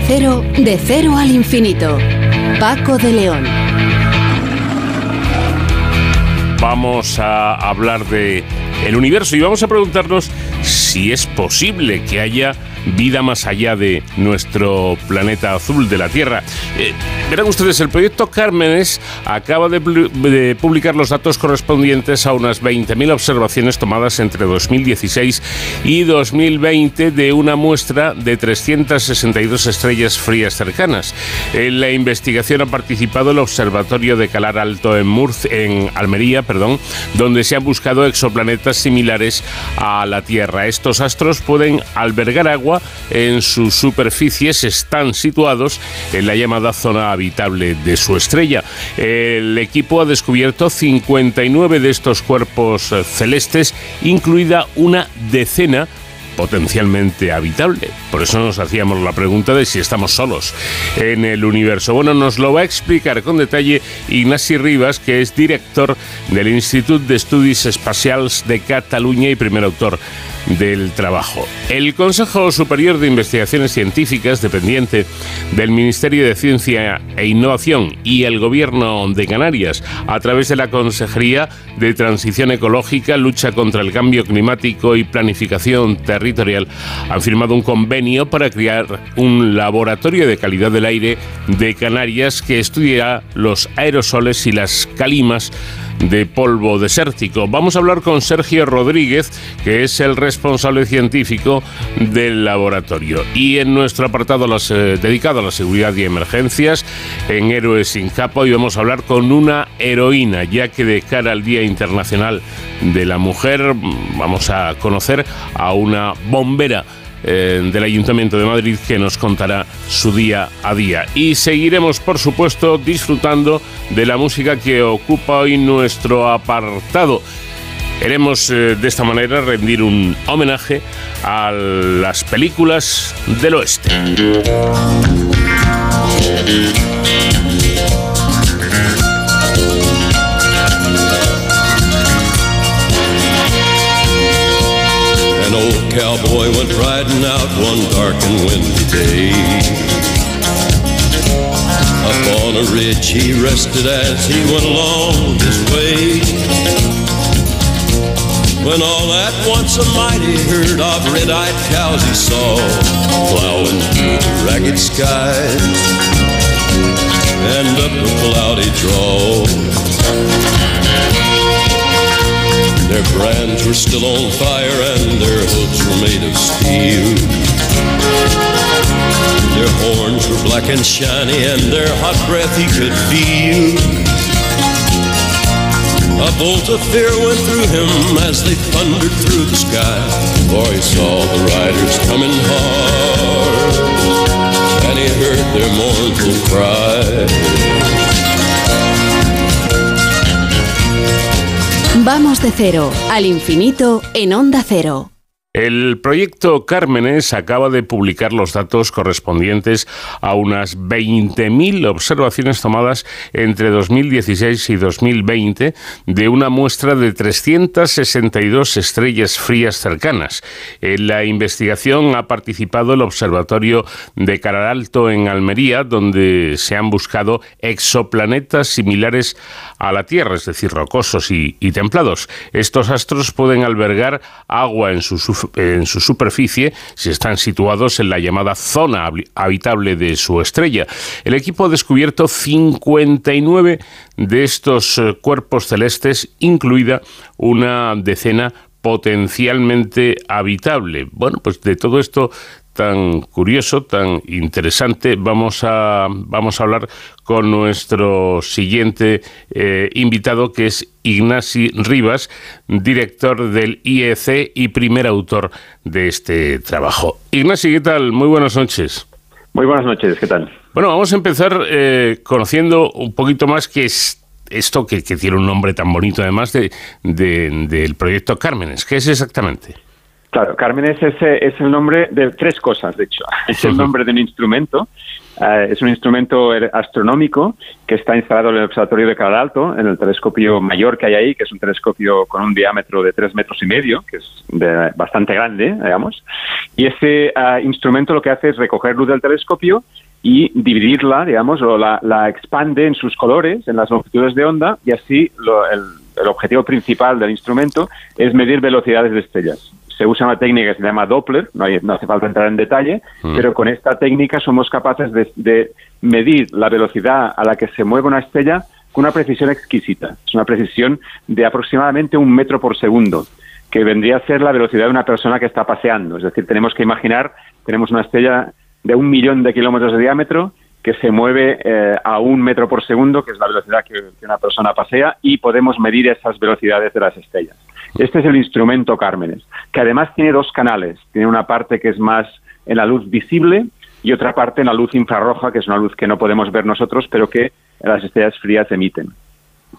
Cero, de cero al infinito. Paco de León. Vamos a hablar de el universo y vamos a preguntarnos si es posible que haya vida más allá de nuestro planeta azul de la Tierra. Eh, verán ustedes, el proyecto Cármenes acaba de, de, publicar los datos correspondientes a unas 20.000 observaciones tomadas entre 2016 y 2020 de una muestra de 362 estrellas frías cercanas. En la investigación ha participado el Observatorio de Calar Alto en, Murcia, en Almería, perdón, donde se han buscado exoplanetas similares a la Tierra. Estos astros pueden albergar agua en sus superficies, están situados en la llamada zona habitable de su estrella. El equipo ha descubierto 59 de estos cuerpos celestes, incluida una decena potencialmente habitable. Por eso nos hacíamos la pregunta de si estamos solos en el universo. Bueno, nos lo va a explicar con detalle Ignasi Rivas, que es director del Institut d'Estudis Espacials de Cataluña y primer autor del trabajo. El Consejo Superior de Investigaciones Científicas, dependiente del Ministerio de Ciencia e Innovación y el Gobierno de Canarias, a través de la Consejería de Transición Ecológica, Lucha contra el Cambio Climático y Planificación Territorial, han firmado un convenio para crear un laboratorio de calidad del aire de Canarias que estudiará los aerosoles y las calimas de polvo desértico. Vamos a hablar con Sergio Rodríguez, que es el responsable científico del laboratorio. Y en nuestro apartado eh, dedicado a la seguridad y emergencias, en Héroes sin capa, hoy vamos a hablar con una heroína, ya que de cara al Día Internacional de la Mujer vamos a conocer a una bombera eh, del Ayuntamiento de Madrid que nos contará su día a día. Y seguiremos, por supuesto, disfrutando de la música que ocupa hoy nuestro apartado. Queremos eh, de esta manera rendir un homenaje a las películas del oeste. One dark and windy day. Up on a ridge he rested as he went along his way. When all at once a mighty herd of red-eyed cows he saw plowing through the ragged skies and up a cloudy draw. Their brands were still on fire and their hooves were made of steel. Their horns were black and shiny and their hot breath he could feel. A bolt of fear went through him as they thundered through the sky, for he saw the riders coming hard, and he heard their mournful cry. Vamos de cero al infinito en Onda Cero. El proyecto Cármenes acaba de publicar los datos correspondientes a unas 20.000 observaciones tomadas entre 2016 y 2020 de una muestra de 362 estrellas frías cercanas. En la investigación ha participado el Observatorio de Cararalto en Almería, donde se han buscado exoplanetas similares a la Tierra, es decir, rocosos y, y templados. Estos astros pueden albergar agua en sus en su superficie si están situados en la llamada zona habitable de su estrella. El equipo ha descubierto 59 de estos eh, cuerpos celestes, incluida una decena potencialmente habitable. Bueno, pues de todo esto tan curioso, tan interesante, vamos a, vamos a hablar con nuestro siguiente eh, invitado, que es Ignasi Rivas, director del IEC y primer autor de este trabajo. Ignasi, ¿qué tal? Muy buenas noches. Muy buenas noches, ¿qué tal? Bueno, vamos a empezar eh, conociendo un poquito más qué es esto que, tiene un nombre tan bonito además de, del proyecto Cármenes. ¿Qué es exactamente? Claro, Cármenes es, es, el nombre de tres cosas, de hecho. Es el nombre de un instrumento Eh, es un instrumento astronómico que está instalado en el Observatorio de Calar Alto, en el telescopio mayor que hay ahí, que es un telescopio con un diámetro de tres metros y medio, que es bastante grande, digamos. Y ese eh, instrumento lo que hace es recoger luz del telescopio y dividirla, digamos, o la, expande en sus colores, en las longitudes de onda, y así el, objetivo principal del instrumento es medir velocidades de estrellas. Se usa una técnica que se llama Doppler, no, hace falta entrar en detalle, mm. pero con esta técnica somos capaces de, medir la velocidad a la que se mueve una estrella con una precisión exquisita. Es una precisión de aproximadamente un metro por segundo, que vendría a ser la velocidad de una persona que está paseando. Es decir, tenemos que imaginar, tenemos una estrella de un millón de kilómetros de diámetro que se mueve eh, a un metro por segundo, que es la velocidad que, una persona pasea, y podemos medir esas velocidades de las estrellas. Este es el instrumento Cármenes, que además tiene dos canales. Tiene una parte que es más en la luz visible y otra parte en la luz infrarroja, que es una luz que no podemos ver nosotros, pero que las estrellas frías emiten.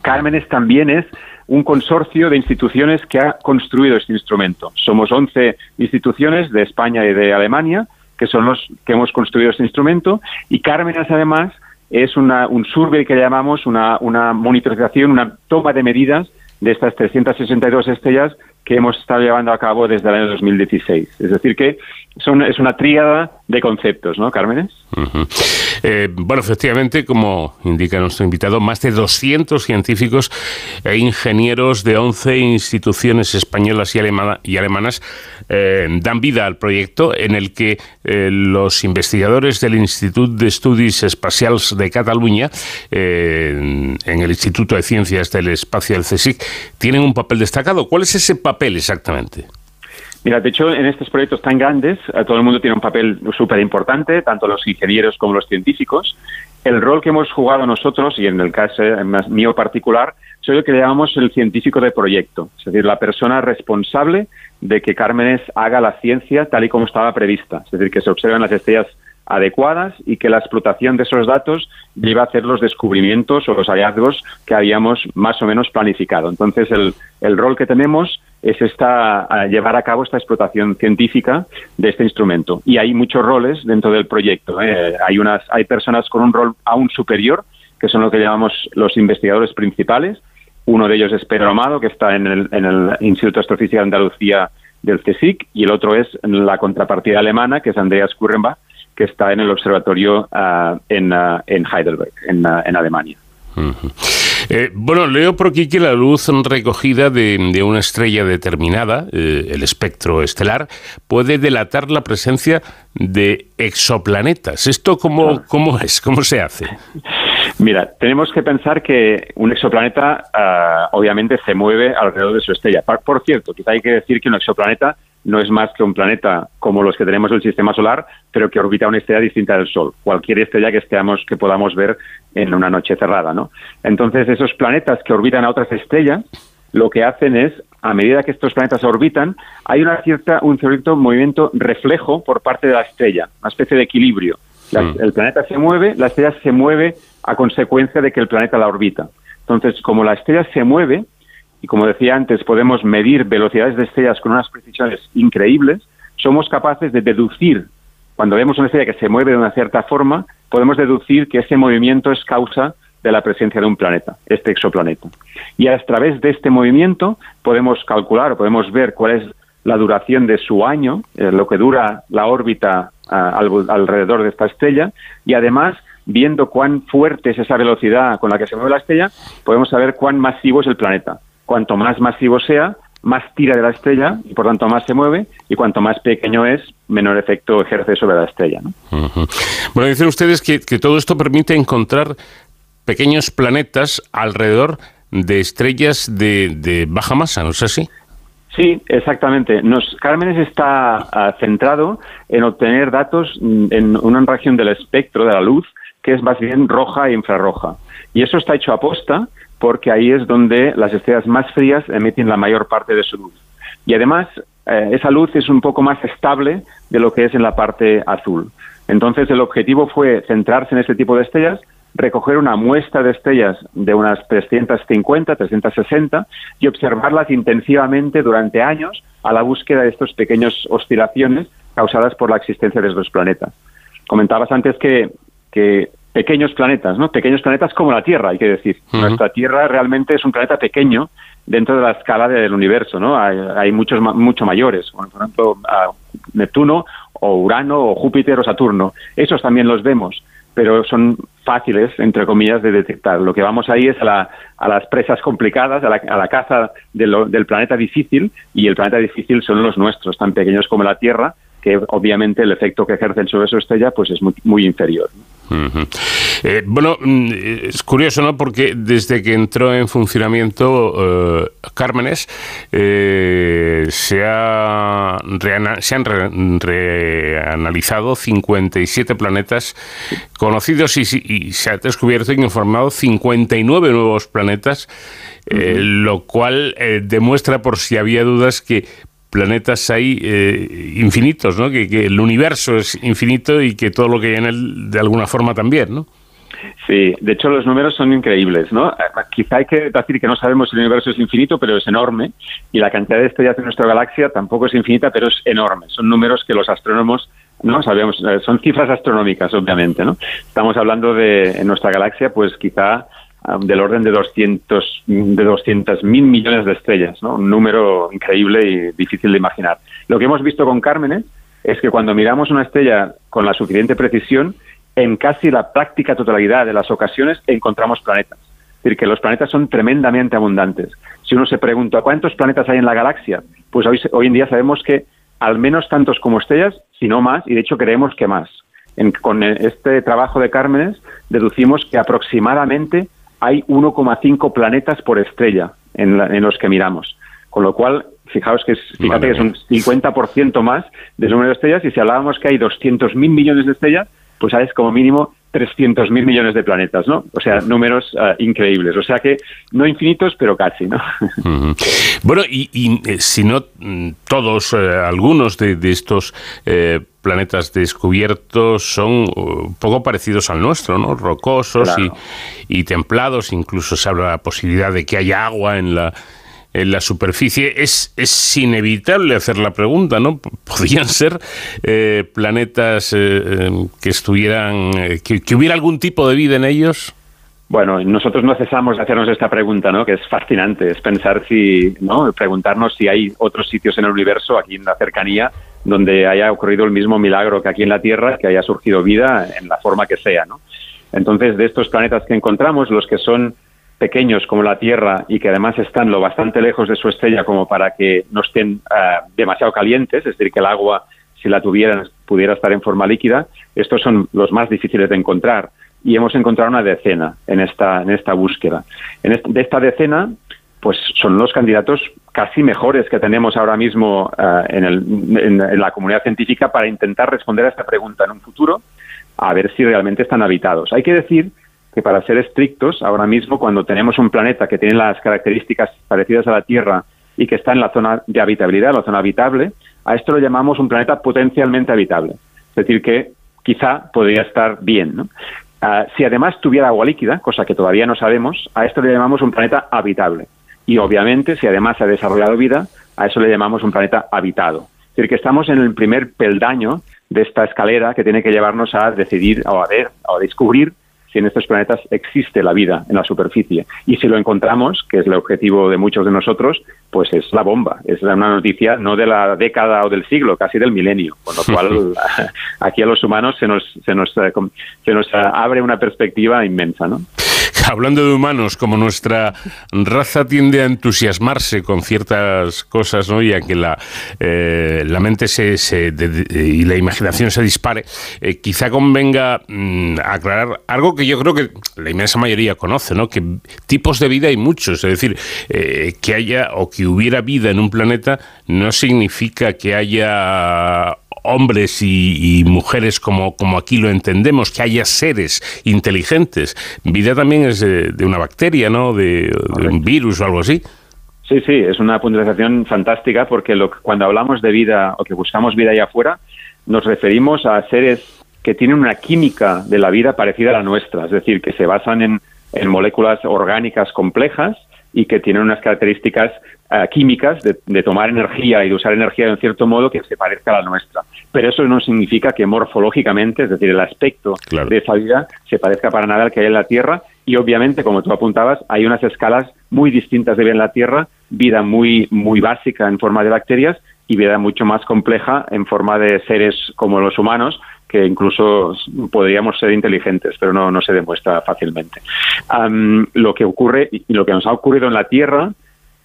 Cármenes también es un consorcio de instituciones que ha construido este instrumento. Somos 11 instituciones de España y de Alemania que son los que hemos construido este instrumento, y Cármenes además es una, un survey que llamamos una, una monitorización, una toma de medidas de estas 362 estrellas que hemos estado llevando a cabo desde el año 2016. Es decir, que es una tríada de conceptos, ¿no, Cármenes? Eh, bueno, efectivamente, como indica nuestro invitado, más de 200 científicos e ingenieros de 11 instituciones españolas y, alemanas eh, dan vida al proyecto en el que eh, los investigadores del Instituto de Estudios Espaciales de Cataluña, en el Instituto de Ciencias del Espacio del CSIC, tienen un papel destacado. ¿Cuál es ese papel exactamente? Mira, de hecho, en estos proyectos tan grandes, eh, todo el mundo tiene un papel súper importante, tanto los ingenieros como los científicos. El rol que hemos jugado nosotros, y en el caso mío particular, soy el que llamamos el científico de proyecto, es decir, la persona responsable de que Cármenes haga la ciencia tal y como estaba prevista, es decir, que se observen las estrellas adecuadas y que la explotación de esos datos lleve a hacer los descubrimientos o los hallazgos que habíamos más o menos planificado. Entonces, el, el rol que tenemos es esta, llevar a cabo esta explotación científica de este instrumento. Y hay muchos roles dentro del proyecto. ¿eh? Hay, unas, hay personas con un rol aún superior, que son lo que llamamos los investigadores principales. Uno de ellos es Pedro Amado, que está en el, en el Instituto de Astrofísica de Andalucía del CSIC, y el otro es la contrapartida alemana, que es Andreas Kurrenbach, que está en el observatorio ah, en, ah, en, Heidelberg, en, ah, en Alemania. Eh, bueno, leo por aquí que la luz recogida de, una estrella determinada, eh, el espectro estelar, puede delatar la presencia de exoplanetas. ¿Esto cómo, cómo es? ¿Cómo se hace? Mira, tenemos que pensar que un exoplaneta ah, obviamente se mueve alrededor de su estrella. Por cierto, quizá hay que decir que un exoplaneta no es más que un planeta como los que tenemos en el sistema solar, pero que orbita una estrella distinta del Sol. Cualquier estrella que estemos, que podamos ver en una noche cerrada, ¿no? Entonces, esos planetas que orbitan a otras estrellas, lo que hacen es, a medida que estos planetas orbitan, hay una cierta, un cierto movimiento reflejo por parte de la estrella, una especie de equilibrio. Mm. El planeta se mueve, la estrella se mueve a consecuencia de que el planeta la orbita. Entonces, como la estrella se mueve, y como decía antes, podemos medir velocidades de estrellas con unas precisiones increíbles, somos capaces de deducir, cuando vemos una estrella que se mueve de una cierta forma, podemos deducir que ese movimiento es causa de la presencia de un planeta, este exoplaneta. Y a través de este movimiento podemos calcular o podemos ver cuál es la duración de su año, eh, lo que dura la órbita alrededor de esta estrella, y además, viendo cuán fuerte es esa velocidad con la que se mueve la estrella, podemos saber cuán masivo es el planeta cuanto más masivo sea, más tira de la estrella y por tanto más se mueve y cuanto más pequeño es, menor efecto ejerce sobre la estrella. Bueno, dicen ustedes que, todo esto permite encontrar pequeños planetas alrededor de estrellas de, baja masa, ¿no es así? Sí, exactamente. Nos, Cármenes está ah, centrado en obtener datos en una región del espectro de la luz que es más bien roja e infrarroja. Y eso está hecho a posta porque ahí es donde las estrellas más frías emiten la mayor parte de su luz. Y además, eh, esa luz es un poco más estable de lo que es en la parte azul. Entonces, el objetivo fue centrarse en este tipo de estrellas, recoger una muestra de estrellas de unas 350, 360 y observarlas intensivamente durante años a la búsqueda de estas pequeñas oscilaciones causadas por la existencia de estos planetas. Comentabas antes que que pequeños planetas, ¿no? Pequeños planetas como la Tierra, hay que decir. Nuestra Tierra realmente es un planeta pequeño dentro de la escala del universo, ¿no? Hay, muchos mucho mayores, por ejemplo, Neptuno o Urano o Júpiter o Saturno. Esos también los vemos, pero son fáciles, entre comillas, de detectar. Lo que vamos ahí es a, las presas complicadas, a la, caza del planeta difícil, y el planeta difícil son los nuestros, tan pequeños como la Tierra, que obviamente el efecto que ejercen sobre su estrella pues es muy, muy inferior. Eh, bueno, mm, es curioso, ¿no? Porque desde que entró en funcionamiento eh, Cármenes, eh, se, ha se han reanalizado 57 planetas conocidos y, se ha descubierto y informado 59 nuevos planetas, lo cual demuestra, por si había dudas, que planetas hay eh, infinitos, ¿no? Que, el universo es infinito y que todo lo que hay en él de alguna forma también, ¿no? Sí, de hecho los números son increíbles, ¿no? Eh, quizá hay que decir que no sabemos si el universo es infinito, pero es enorme y la cantidad de estrellas en nuestra galaxia tampoco es infinita, pero es enorme. Son números que los astrónomos no sabemos, eh, son cifras astronómicas, obviamente, ¿no? Estamos hablando de en nuestra galaxia, pues quizá del orden de 200 de 200 mil millones de estrellas, un número increíble y difícil de imaginar. Lo que hemos visto con Cármenes es que cuando miramos una estrella con la suficiente precisión, en casi la práctica totalidad de las ocasiones encontramos planetas. Es decir, que los planetas son tremendamente abundantes. Si uno se pregunta cuántos planetas hay en la galaxia, pues hoy, hoy en día sabemos que al menos tantos como estrellas, si no más, y de hecho creemos que más. con este trabajo de Cármenes deducimos que aproximadamente hay 1,5 planetas por estrella en, los que miramos. Con lo cual, fijaos que es, fíjate que es un 50% más del número de estrellas y si hablábamos que hay 200.000 millones de estrellas, pues hay como mínimo 300.000 millones de planetas, ¿no? O sea, números eh, increíbles. O sea que no infinitos, pero casi, ¿no? Bueno, y, eh, si no mm, todos, eh, algunos de, estos planetas descubiertos son poco parecidos al nuestro, ¿no? Rocosos y, y templados. Incluso se habla de la posibilidad de que haya agua en la en la superficie, es, es inevitable hacer la pregunta, ¿no? ¿Podrían ser eh, planetas eh, em, que estuvieran, eh, que, hubiera algún tipo de vida en ellos? Bueno, nosotros no cesamos de hacernos esta pregunta, ¿no? Que es fascinante, es pensar si, ¿no? Preguntarnos si hay otros sitios en el universo, aquí en la cercanía, donde haya ocurrido el mismo milagro que aquí en la Tierra, que haya surgido vida en la forma que sea, ¿no? Entonces, de estos planetas que encontramos, los que son pequeños como la Tierra y que además están lo bastante lejos de su estrella como para que no estén eh, demasiado calientes, es decir, que el agua, si la tuvieran, pudiera estar en forma líquida, estos son los más difíciles de encontrar. Y hemos encontrado una decena en esta, en esta búsqueda. De esta decena, pues son los candidatos casi mejores que tenemos ahora mismo eh, en, la comunidad científica para intentar responder a esta pregunta en un futuro, a ver si realmente están habitados. Hay que decir que para ser estrictos, ahora mismo cuando tenemos un planeta que tiene las características parecidas a la Tierra y que está en la zona de habitabilidad, la zona habitable, a esto lo llamamos un planeta potencialmente habitable. Es decir, que quizá podría estar bien. ¿no? Ah, si además tuviera agua líquida, cosa que todavía no sabemos, a esto le llamamos un planeta habitable. Y obviamente, si además se ha desarrollado vida, a eso le llamamos un planeta habitado. Es decir, que estamos en el primer peldaño de esta escalera que tiene que llevarnos a decidir o a ver o a descubrir si en estos planetas existe la vida en la superficie. Y si lo encontramos, que es el objetivo de muchos de nosotros, pues es la bomba. Es una noticia no de la década o del siglo, casi del milenio. Con lo cual, aquí a los humanos se nos, se nos, eh, se nos abre una perspectiva inmensa, ¿no? hablando de humanos, como nuestra raza tiende a entusiasmarse con ciertas cosas, ¿no? y a que la, eh, la mente se, y la imaginación se dispare, eh, quizá convenga mm, aclarar algo que yo creo que la inmensa mayoría conoce, ¿no? que tipos de vida hay muchos, es decir, eh, que haya o que hubiera vida en un planeta no significa que haya hombres y, mujeres como, como aquí lo entendemos, que haya seres inteligentes. Vida también es de, una bacteria, ¿no? De, un virus o algo así. Sí, sí, es una puntualización fantástica porque lo, cuando hablamos de vida o que buscamos vida allá afuera, nos referimos a seres que tienen una química de la vida parecida a la nuestra, es decir, que se basan en, en moléculas orgánicas complejas y que tienen unas características eh, químicas de, tomar energía y de usar energía de un cierto modo que se parezca a la nuestra. Pero eso no significa que morfológicamente, es decir, el aspecto de esa vida se parezca para nada al que hay en la Tierra y obviamente, como tú apuntabas, hay unas escalas muy distintas de vida en la Tierra, vida muy, muy básica en forma de bacterias y vida mucho más compleja en forma de seres como los humanos, que incluso podríamos ser inteligentes, pero no, no se demuestra fácilmente. lo que ocurre y lo que nos ha ocurrido en la Tierra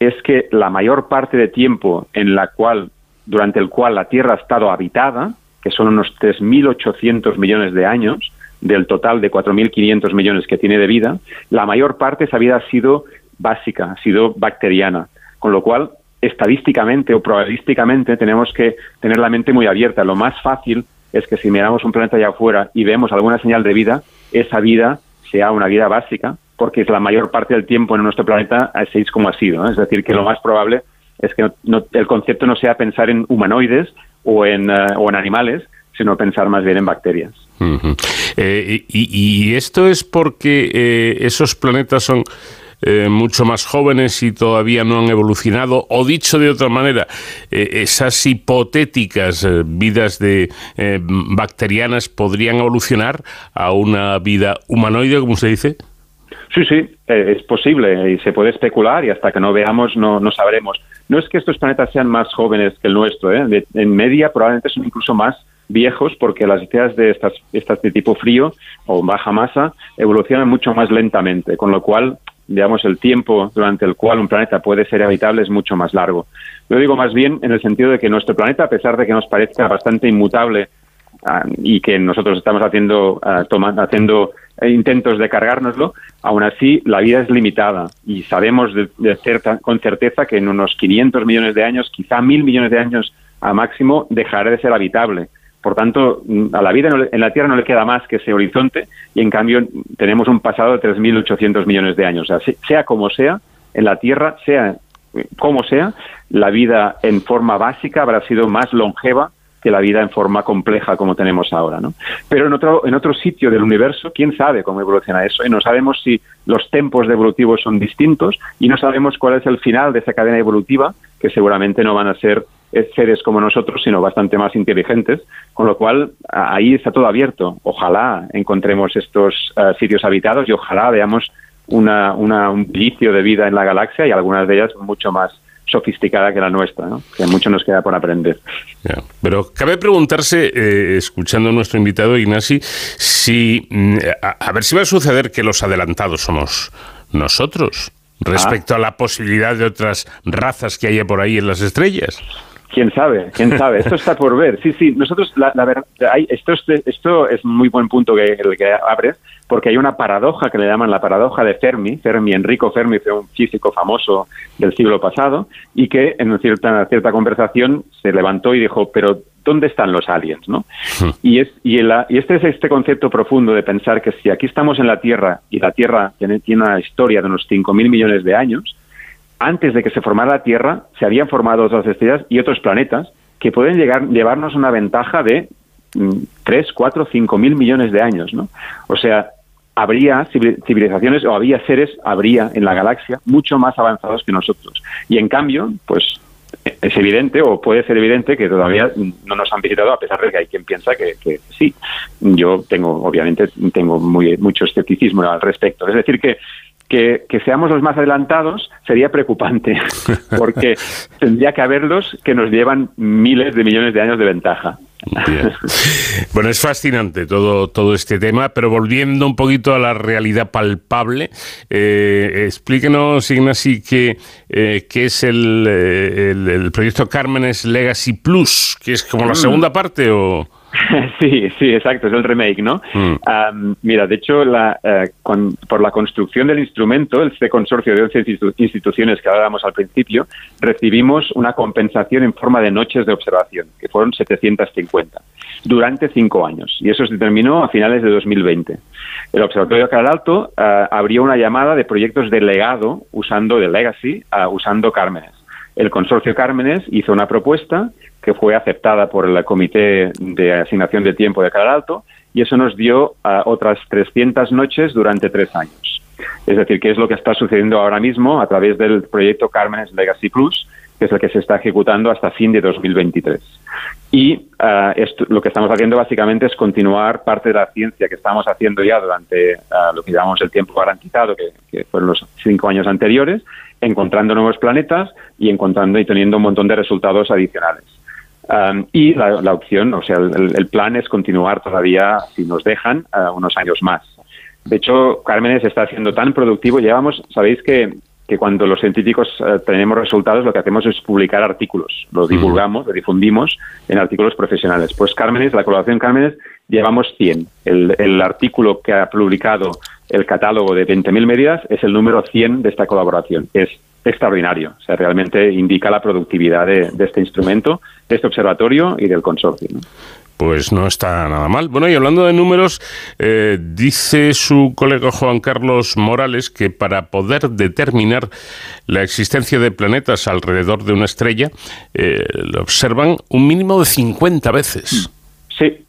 es que la mayor parte de tiempo en la cual, durante el cual la Tierra ha estado habitada, que son unos 3.800 millones de años, del total de 4.500 millones que tiene de vida, la mayor parte de esa vida ha sido básica, ha sido bacteriana, con lo cual estadísticamente o probabilísticamente tenemos que tener la mente muy abierta. Lo más fácil es que si miramos un planeta allá afuera y vemos alguna señal de vida, esa vida sea una vida básica, porque es la mayor parte del tiempo en nuestro planeta así es como ha sido. Es decir, que lo más probable es que el concepto no sea pensar en humanoides o en, eh, animales, sino pensar más bien en bacterias. Eh, y, esto es porque eh, esos planetas son mucho más jóvenes y todavía no han evolucionado, o dicho de otra manera, esas hipotéticas vidas de bacterianas podrían evolucionar a una vida humanoide, como se dice. Sí, sí, eh, es posible y se puede especular y hasta que no veamos no, no sabremos. No es que estos planetas sean más jóvenes que el nuestro, ¿eh? en media probablemente son incluso más viejos porque las ideas de estas, estas de tipo frío o baja masa evolucionan mucho más lentamente, con lo cual digamos, el tiempo durante el cual un planeta puede ser habitable es mucho más largo. Lo digo más bien en el sentido de que nuestro planeta, a pesar de que nos parezca bastante inmutable ah, y que nosotros estamos haciendo, ah, haciendo intentos de cargárnoslo, aún así la vida es limitada y sabemos de, con certeza que en unos 500 millones de años, quizá mil millones de años a máximo, dejará de ser habitable. Por tanto, a la vida en la Tierra no le queda más que ese horizonte y en cambio tenemos un pasado de 3.800 millones de años. sea, sea como sea, en la Tierra, sea como sea, la vida en forma básica habrá sido más longeva que la vida en forma compleja como tenemos ahora, ¿no? Pero en otro, en otro sitio del universo, quién sabe cómo evoluciona eso, y no sabemos si los tempos evolutivos son distintos y no sabemos cuál es el final de esa cadena evolutiva, que seguramente no van a ser seres como nosotros, sino bastante más inteligentes, con lo cual ahí está todo abierto. Ojalá encontremos estos eh, sitios habitados y ojalá veamos una, una, un vicio de vida en la galaxia y algunas de ellas mucho más sofisticada que la nuestra, ¿no? que mucho nos queda por aprender. pero cabe preguntarse, eh, escuchando a nuestro invitado Ignasi, si mm, a, ver si va a suceder que los adelantados somos nosotros respecto a la posibilidad de otras razas que haya por ahí en las estrellas. Quién sabe, quién sabe. Esto está por ver. Sí, sí. Nosotros, la, verdad, esto, esto es muy buen punto que el que abres, porque hay una paradoja que le llaman la paradoja de Fermi. Fermi, Enrico Fermi, fue un físico famoso del siglo pasado y que en una cierta, cierta conversación se levantó y dijo, pero ¿dónde están los aliens? ¿no? Hmm. Y, es, y, y este es este concepto profundo de pensar que si aquí estamos en la Tierra y la Tierra tiene, tiene una historia de unos 5.000 millones de años, antes de que se formara la Tierra, se habían formado otras estrellas y otros planetas que pueden llegar, llevarnos una ventaja de 3, 4, 5 mil millones de años, ¿no? O sea, habría civilizaciones o había seres, habría en la galaxia mucho más avanzados que nosotros. Y en cambio, pues es evidente o puede ser evidente que todavía no nos han visitado a pesar de que hay quien piensa que, sí. Yo tengo, obviamente, tengo muy, mucho escepticismo al respecto. Es decir, que que, seamos los más adelantados sería preocupante, porque tendría que haberlos que nos llevan miles de millones de años de ventaja. Bueno, es fascinante todo, todo este tema, pero volviendo un poquito a la realidad palpable, eh, explíquenos, Ignasi, qué, eh, qué es el, eh, el, el, proyecto Cármenes Legacy Plus, que es como la mm. segunda parte o... Sí, sí, exacto, es el remake, ¿no? Mm. mira, de hecho, la, eh, por la construcción del instrumento, este consorcio de 11 instituciones que hablábamos al principio, recibimos una compensación en forma de noches de observación, que fueron 750, durante cinco años, y eso se terminó a finales de 2020. El Observatorio de Alto eh, abrió una llamada de proyectos de legado usando de Legacy, eh, usando Cármenes. El consorcio Cármenes hizo una propuesta que fue aceptada por el Comité de Asignación de Tiempo de Canal Alto y eso nos dio otras 300 noches durante tres años. Es decir, qué es lo que está sucediendo ahora mismo a través del proyecto Cármenes Legacy Plus, que es el que se está ejecutando hasta fin de 2023. Y uh, esto, lo que estamos haciendo básicamente es continuar parte de la ciencia que estamos haciendo ya durante uh, lo que llamamos el tiempo garantizado, que, que, fueron los cinco años anteriores, encontrando nuevos planetas y encontrando y teniendo un montón de resultados adicionales. Um, y la, la, opción, o sea, el, el, plan es continuar todavía, si nos dejan, uh, unos años más. De hecho, Cármenes está siendo tan productivo. Llevamos, sabéis que que cuando los científicos eh, tenemos resultados lo que hacemos es publicar artículos, los divulgamos, los difundimos en artículos profesionales. Pues Cármenes, la colaboración Cármenes, llevamos 100. El, el artículo que ha publicado el catálogo de 20.000 medidas es el número 100 de esta colaboración. Es extraordinario, o sea, realmente indica la productividad de, de este instrumento, de este observatorio y del consorcio. ¿no? Pues no está nada mal. Bueno, y hablando de números, eh, dice su colega Juan Carlos Morales que para poder determinar la existencia de planetas alrededor de una estrella, eh, lo observan un mínimo de 50 veces. Sí.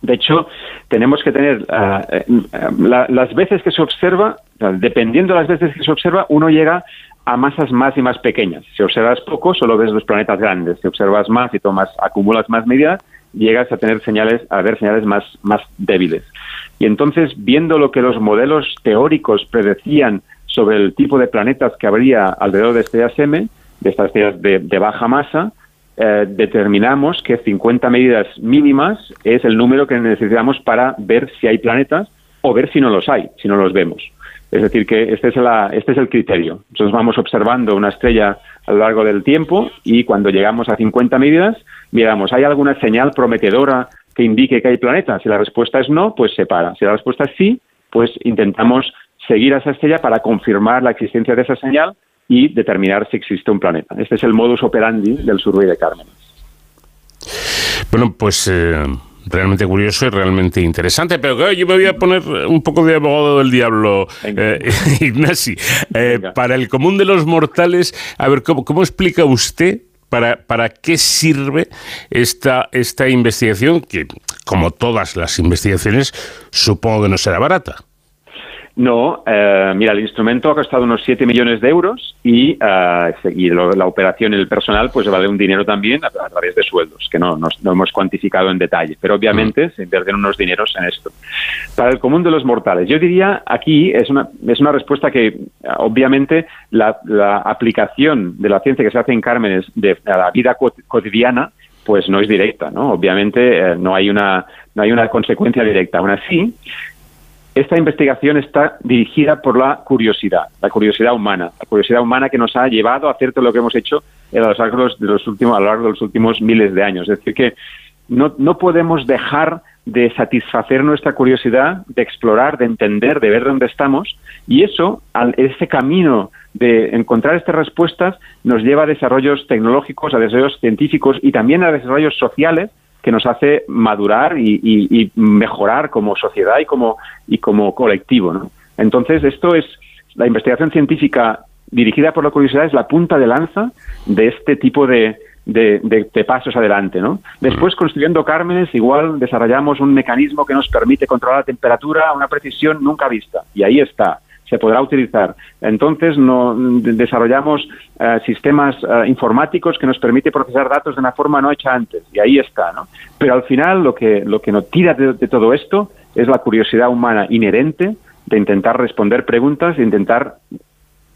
De hecho, tenemos que tener uh, la, las veces que se observa, dependiendo de las veces que se observa, uno llega a masas más y más pequeñas. Si observas poco, solo ves los planetas grandes. Si observas más y tomas, acumulas más medidas, llegas a tener señales, a ver señales más, más débiles. Y entonces, viendo lo que los modelos teóricos predecían sobre el tipo de planetas que habría alrededor de estrellas M, de estas estrellas de baja masa, eh, determinamos que 50 medidas mínimas es el número que necesitamos para ver si hay planetas o ver si no los hay, si no los vemos. Es decir, que este es, este es el criterio. Nosotros vamos observando una estrella a lo largo del tiempo y cuando llegamos a 50 medidas, miramos, ¿hay alguna señal prometedora que indique que hay planetas? Si la respuesta es no, pues se para. Si la respuesta es sí, pues intentamos seguir a esa estrella para confirmar la existencia de esa señal y determinar si existe un planeta. Este es el modus operandi del survey de Cármenes. Bueno, pues eh, realmente curioso y realmente interesante. Pero claro, yo me voy a poner un poco de abogado del diablo, eh, Ignasi. Eh, para el común de los mortales, a ver, ¿cómo, cómo explica usted para, para qué sirve esta, esta investigación? Que, como todas las investigaciones, supongo que no será barata. No, eh, mira, el instrumento ha costado unos 7 millones de euros y, uh, y lo, la operación y el personal pues vale un dinero también a, a través de sueldos, que no, no, no, hemos cuantificado en detalle, pero obviamente mm. se invierten unos dineros en esto. Para el común de los mortales, yo diría aquí es una, es una respuesta que obviamente la, la aplicación de la ciencia que se hace en Cármenes de, a la vida cotidiana pues no es directa, ¿no? Obviamente eh, no hay una no hay una consecuencia directa. Aún así, esta investigación está dirigida por la curiosidad, la curiosidad humana, la curiosidad humana que nos ha llevado a hacer todo lo que hemos hecho a lo largo de los últimos, a lo largo de los últimos miles de años. Es decir, que no, no podemos dejar de satisfacer nuestra curiosidad, de explorar, de entender, de ver dónde estamos, y eso, al, ese camino de encontrar estas respuestas, nos lleva a desarrollos tecnológicos, a desarrollos científicos y también a desarrollos sociales que nos hace madurar y, y, y, mejorar como sociedad y como, y como colectivo. ¿no? Entonces, esto es la investigación científica dirigida por la curiosidad es la punta de lanza de este tipo de, de, de, de pasos adelante. ¿no? Después, construyendo Cármenes, igual desarrollamos un mecanismo que nos permite controlar la temperatura a una precisión nunca vista. Y ahí está se podrá utilizar. Entonces, no, desarrollamos uh, sistemas uh, informáticos que nos permite procesar datos de una forma no hecha antes, y ahí está, ¿no? Pero al final, lo que, lo que nos tira de, de todo esto es la curiosidad humana inherente de intentar responder preguntas, de intentar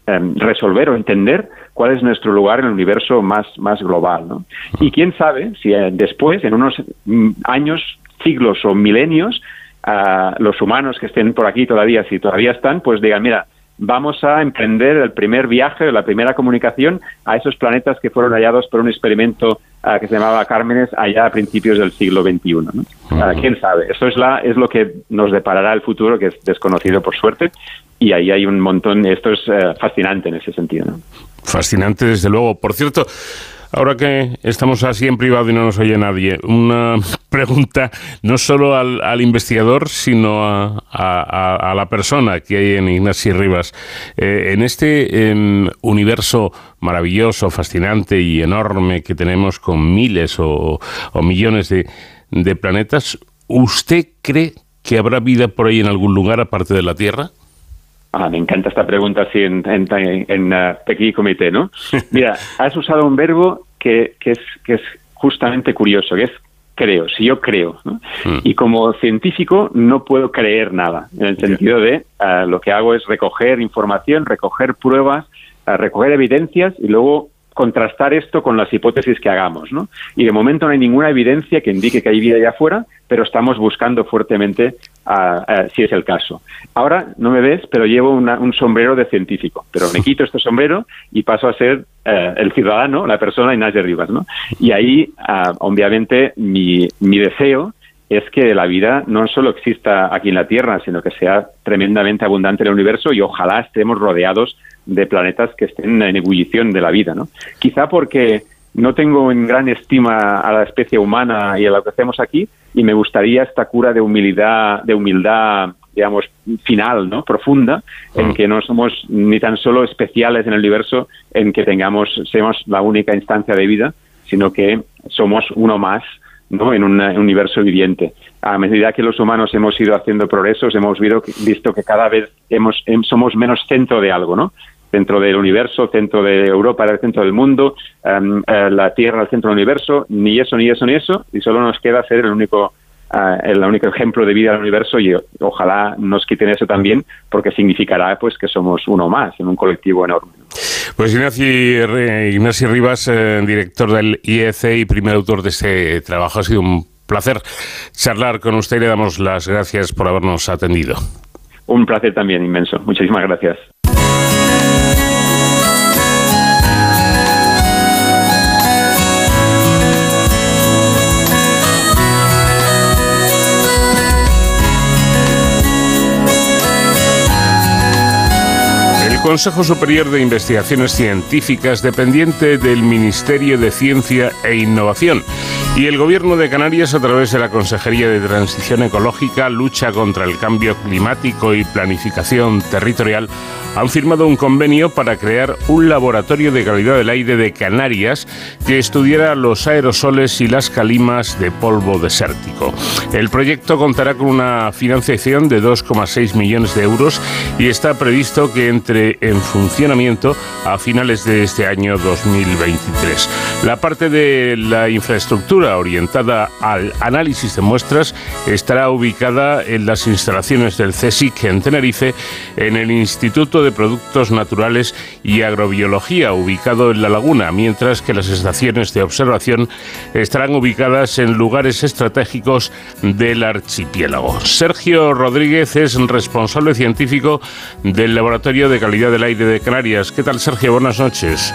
eh, resolver o entender cuál es nuestro lugar en el universo más, más global. ¿no? Y quién sabe si eh, después, en unos mm, años, siglos o milenios, a los humanos que estén por aquí todavía, si todavía están, pues digan, mira, vamos a emprender el primer viaje, la primera comunicación a esos planetas que fueron hallados por un experimento uh, que se llamaba Cármenes allá a principios del siglo XXI. ¿no? Uh, ¿Quién sabe? Eso es, la, es lo que nos deparará el futuro, que es desconocido por suerte, y ahí hay un montón, esto es uh, fascinante en ese sentido. ¿no? Fascinante, desde luego. Por cierto, Ahora que estamos así en privado y no nos oye nadie, una pregunta no solo al, al investigador, sino a, a, a, la persona que hay en Ignacio Rivas. Eh, en este eh, universo maravilloso, fascinante y enorme que tenemos con miles o, o millones de, de planetas, ¿usted cree que habrá vida por ahí en algún lugar aparte de la Tierra? Ah, me encanta esta pregunta así en, en, en, uh, comité, ¿no? Mira, has usado un verbo que, que, es, que es justamente curioso, que es creo, si yo creo. ¿no? Mm. Y como científico no puedo creer nada, en el sentido de uh, lo que hago es recoger información, recoger pruebas, uh, recoger evidencias y luego contrastar esto con las hipótesis que hagamos, ¿no? Y de momento no hay ninguna evidencia que indique que hay vida allá afuera, pero estamos buscando fuertemente si es el caso. Ahora no me ves, pero llevo un sombrero de científico, pero me quito este sombrero y paso a ser eh, el ciudadano, la persona Inés de Rivas, ¿no? Y ahí, ah, obviamente, mi, mi deseo es que la vida no solo exista aquí en la Tierra, sino que sea tremendamente abundante en el universo y ojalá estemos rodeados de planetas que estén en ebullición de la vida, ¿no? Quizá porque no tengo en gran estima a la especie humana y a lo que hacemos aquí y me gustaría esta cura de humildad, de humildad digamos, final, ¿no? Profunda, en mm. que no somos ni tan solo especiales en el universo, en que tengamos, seamos la única instancia de vida, sino que somos uno más, ¿no? En un universo viviente. A medida que los humanos hemos ido haciendo progresos, hemos visto que cada vez hemos, somos menos centro de algo, ¿no? centro del universo, centro de Europa el centro del mundo, em, eh, la Tierra el centro del universo, ni eso, ni eso, ni eso, y solo nos queda ser el único eh, el único ejemplo de vida del universo y ojalá nos quiten eso también porque significará pues que somos uno más en un colectivo enorme. Pues Ignacio, Rivas, eh, director del IEC y primer autor de este trabajo, ha sido un placer charlar con usted y le damos las gracias por habernos atendido. Un placer también inmenso. Muchísimas gracias. Consejo Superior de Investigaciones Científicas dependiente del Ministerio de Ciencia e Innovación. Y el Gobierno de Canarias a través de la Consejería de Transición Ecológica, Lucha contra el Cambio Climático y Planificación Territorial han firmado un convenio para crear un laboratorio de calidad del aire de Canarias que estudiará los aerosoles y las calimas de polvo desértico. El proyecto contará con una financiación de 2,6 millones de euros y está previsto que entre en funcionamiento a finales de este año 2023. La parte de la infraestructura orientada al análisis de muestras estará ubicada en las instalaciones del CSIC en Tenerife, en el De Productos Naturales y Agrobiología, ubicado en La Laguna, mientras que las estaciones de observación estarán ubicadas en lugares estratégicos del archipiélago. Sergio Rodríguez es responsable científico del Laboratorio de Calidad del Aire de Canarias. ¿Qué tal, Sergio? Buenas noches.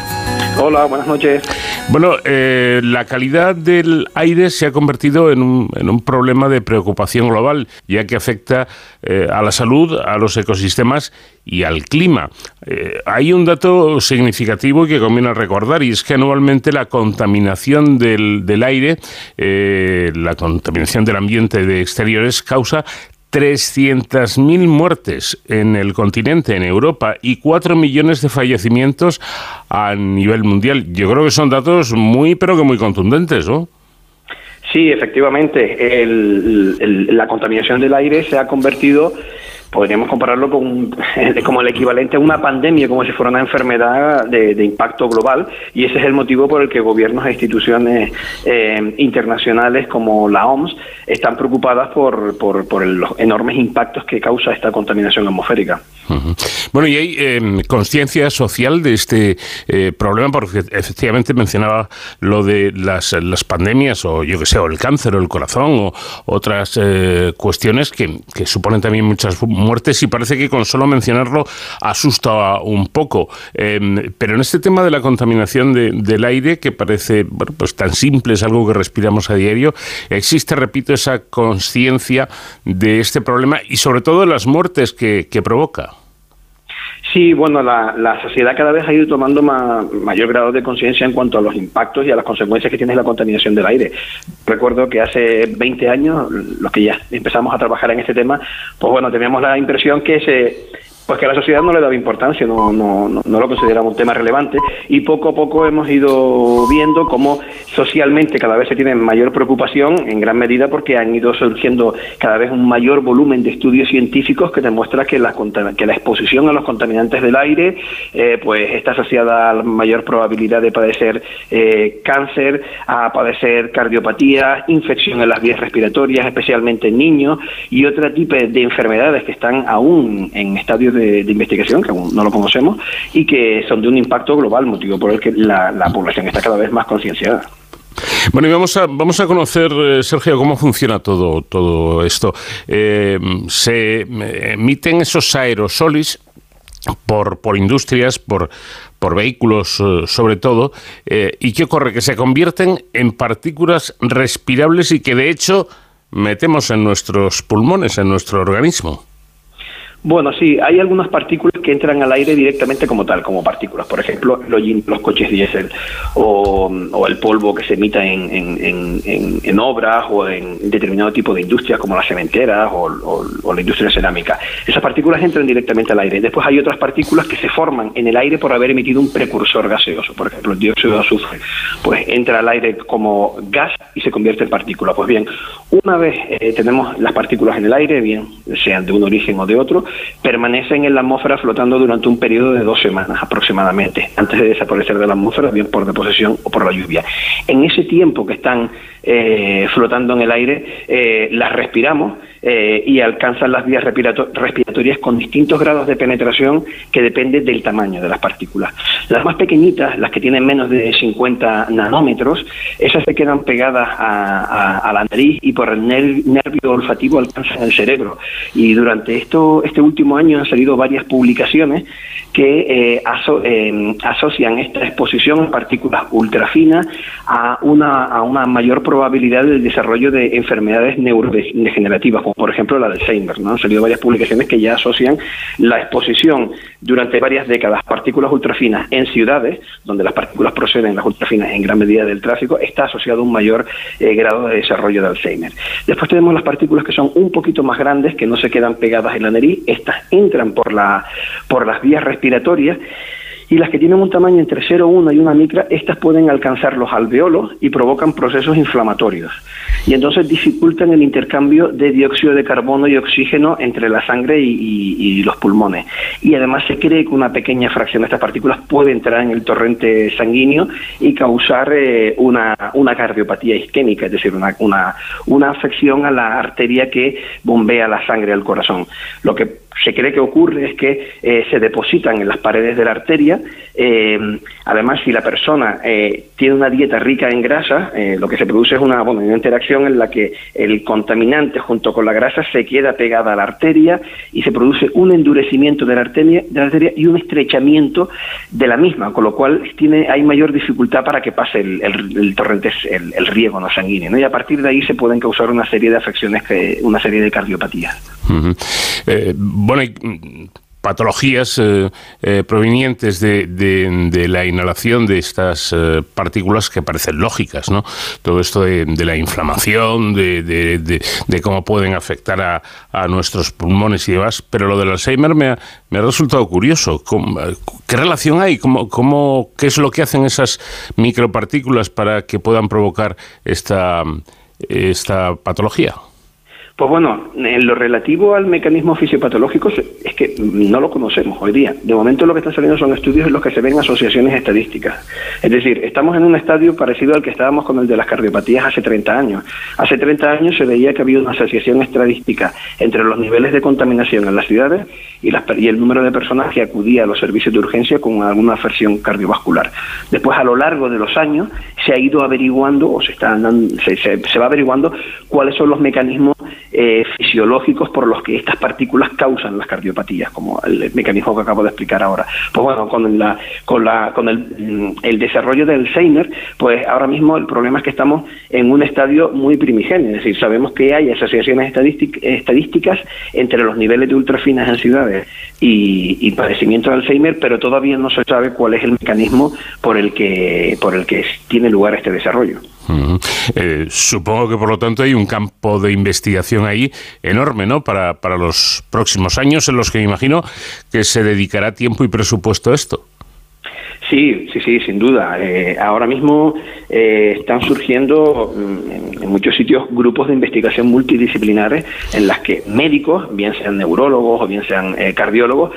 Hola, buenas noches. Bueno, eh, la calidad del aire se ha convertido en un, en un problema de preocupación global, ya que afecta eh, a la salud, a los ecosistemas y al clima. Eh, hay un dato significativo que conviene recordar y es que anualmente la contaminación del, del aire, la contaminación del ambiente de exteriores causa 300.000 muertes en el continente, en Europa, y 4 millones de fallecimientos a nivel mundial. Yo creo que son datos muy, pero que muy contundentes, ¿no? Sí, efectivamente. la contaminación del aire se ha convertido podríamos compararlo con como el equivalente a una pandemia, como si fuera una enfermedad de, impacto global, y ese es el motivo por el que gobiernos e instituciones eh, internacionales como la OMS están preocupadas por, por, los enormes impactos que causa esta contaminación atmosférica. Bueno, y hay em, conciencia social de este eh, problema, porque efectivamente mencionaba lo de las, las pandemias, o yo que sé, o el cáncer, o el corazón, o otras eh, cuestiones que, que suponen también muchas muertes y parece que con solo mencionarlo asusta un poco. Em, pero en este tema de la contaminación del aire, que parece pues tan simple, es algo que respiramos a diario, existe, repito, esa conciencia de este problema y sobre todo de las muertes que, provoca. Sí, bueno, la, sociedad cada vez ha ido tomando mayor grado de conciencia en cuanto a los impactos y a las consecuencias que tiene la contaminación del aire. Recuerdo que hace 20 años, los que ya empezamos a trabajar en este tema, pues bueno, teníamos la impresión que se pues que la sociedad no le daba importancia, no, no, no, lo consideraba un tema relevante y poco a poco hemos ido viendo cómo socialmente cada vez se tiene mayor preocupación, en gran medida porque han ido surgiendo cada vez un mayor volumen de estudios científicos que demuestra que la, que la exposición a los contaminantes del aire eh, pues está asociada a la mayor probabilidad de padecer eh, cáncer, a padecer cardiopatía, infección en las vías respiratorias, especialmente en niños, y otro tipo de enfermedades que están aún en estadios de, investigación, que aún no lo conocemos, y que son de un impacto global, motivo por el que la, población está cada vez más concienciada. Bueno, y vamos a, vamos a conocer, eh, Sergio, cómo funciona todo, todo esto. Eh, se eh, emiten esos aerosolis por, por industrias, por, por vehículos sobre todo, y qué ocurre, que se convierten en partículas respirables y que de hecho metemos en nuestros pulmones, en nuestro organismo. Bueno, sí, hay algunas partículas que entran al aire directamente como tal, como partículas. Por ejemplo, los, coches diésel o, el polvo que se emita en, en, obras o en determinado tipo de industrias como las cementeras o, la industria cerámica. Esas partículas entran directamente al aire. Después hay otras partículas que se forman en el aire por haber emitido un precursor gaseoso. Por ejemplo, el dióxido de azufre. Pues entra al aire como gas y se convierte en partícula. Pues bien, una vez eh, tenemos las partículas en el aire, bien sean de un origen o de otro, permanecen en la atmósfera flotando durante un periodo de dos semanas aproximadamente, antes de desaparecer de la atmósfera, bien por deposición o por la lluvia. En ese tiempo que están eh, flotando en el aire, eh, las respiramos eh, y alcanzan las vías respiratorias con distintos grados de penetración que depende del tamaño de las partículas. Las más pequeñitas, las que tienen menos de 50 nanómetros, esas se quedan pegadas a, la nariz y por el nervio olfativo alcanzan el cerebro. Y durante esto, este último año han salido varias publicaciones que eh, asocian esta exposición a partículas ultrafinas a una, a una mayor probabilidad del desarrollo de enfermedades neurodegenerativas, como por ejemplo la del Alzheimer. ¿no? Han salido varias publicaciones que ya asocian la exposición durante varias décadas a partículas ultrafinas en ciudades, donde las partículas proceden, las ultrafinas, en gran medida del tráfico, está asociado a un mayor eh, grado de desarrollo de Alzheimer. Después tenemos las partículas que son un poquito más grandes, que no se quedan pegadas en la nariz, estas entran por, la, por las vías respiratorias y las que tienen un tamaño entre 0,1 y una micra, estas pueden alcanzar los alveolos y provocan procesos inflamatorios. Y entonces dificultan el intercambio de dióxido de carbono y oxígeno entre la sangre y, los pulmones. Y además se cree que una pequeña fracción de estas partículas puede entrar en el torrente sanguíneo y causar eh, una, una, cardiopatía isquémica, es decir, una, una, una afección a la arteria que bombea la sangre al corazón. Lo que se cree que ocurre es que eh, se depositan en las paredes de la arteria. Eh, además, si la persona eh, tiene una dieta rica en grasa, lo que se produce es una, una interacción en la que el contaminante junto con la grasa se queda pegada a la arteria y se produce un endurecimiento de la arteria, y un estrechamiento de la misma, con lo cual tiene, hay mayor dificultad para que pase el, torrente, el, riego no sanguíneo. Y a partir de ahí se pueden causar una serie de afecciones, una serie de cardiopatías bueno, hay mm, patologías eh, eh, provenientes de, la inhalación de estas eh, partículas que parecen lógicas, ¿no? Todo esto de, la inflamación, de, cómo pueden afectar a, nuestros pulmones y demás, pero lo del Alzheimer me ha, resultado curioso. ¿Qué relación hay? ¿Cómo, cómo, ¿Qué es lo que hacen esas micropartículas para que puedan provocar esta, esta patología? Pues bueno, en lo relativo al mecanismo fisiopatológico es que no lo conocemos hoy día. De momento lo que están saliendo son estudios en los que se ven asociaciones estadísticas. Es decir, estamos en un estadio parecido al que estábamos con el de las cardiopatías hace 30 años. Hace 30 años se veía que había una asociación estadística entre los niveles de contaminación en las ciudades y, y el número de personas que acudía a los servicios de urgencia con alguna afección cardiovascular. Después, a lo largo de los años, se ha ido averiguando o se, está, se, se va averiguando cuáles son los mecanismos eh, fisiológicos por los que estas partículas causan las cardiopatías, como el, mecanismo que acabo de explicar ahora. Pues bueno, con, la, con, la, con el, desarrollo del Alzheimer, pues ahora mismo el problema es que estamos en un estadio muy primigenio, es decir, sabemos que hay asociaciones estadísticas entre los niveles de ultrafinas en ciudades y, y padecimiento de Alzheimer, pero todavía no se sabe cuál es el mecanismo por el que, por el que tiene lugar este desarrollo. Eh, supongo que por lo tanto hay un campo de investigación ahí enorme, ¿no? Para, para los próximos años en los que me imagino que se dedicará tiempo y presupuesto a esto. Sí, sí, sí, sin duda. Eh, ahora mismo eh, están surgiendo mm, en, muchos sitios grupos de investigación multidisciplinares en las que médicos, bien sean neurólogos o bien sean eh, cardiólogos,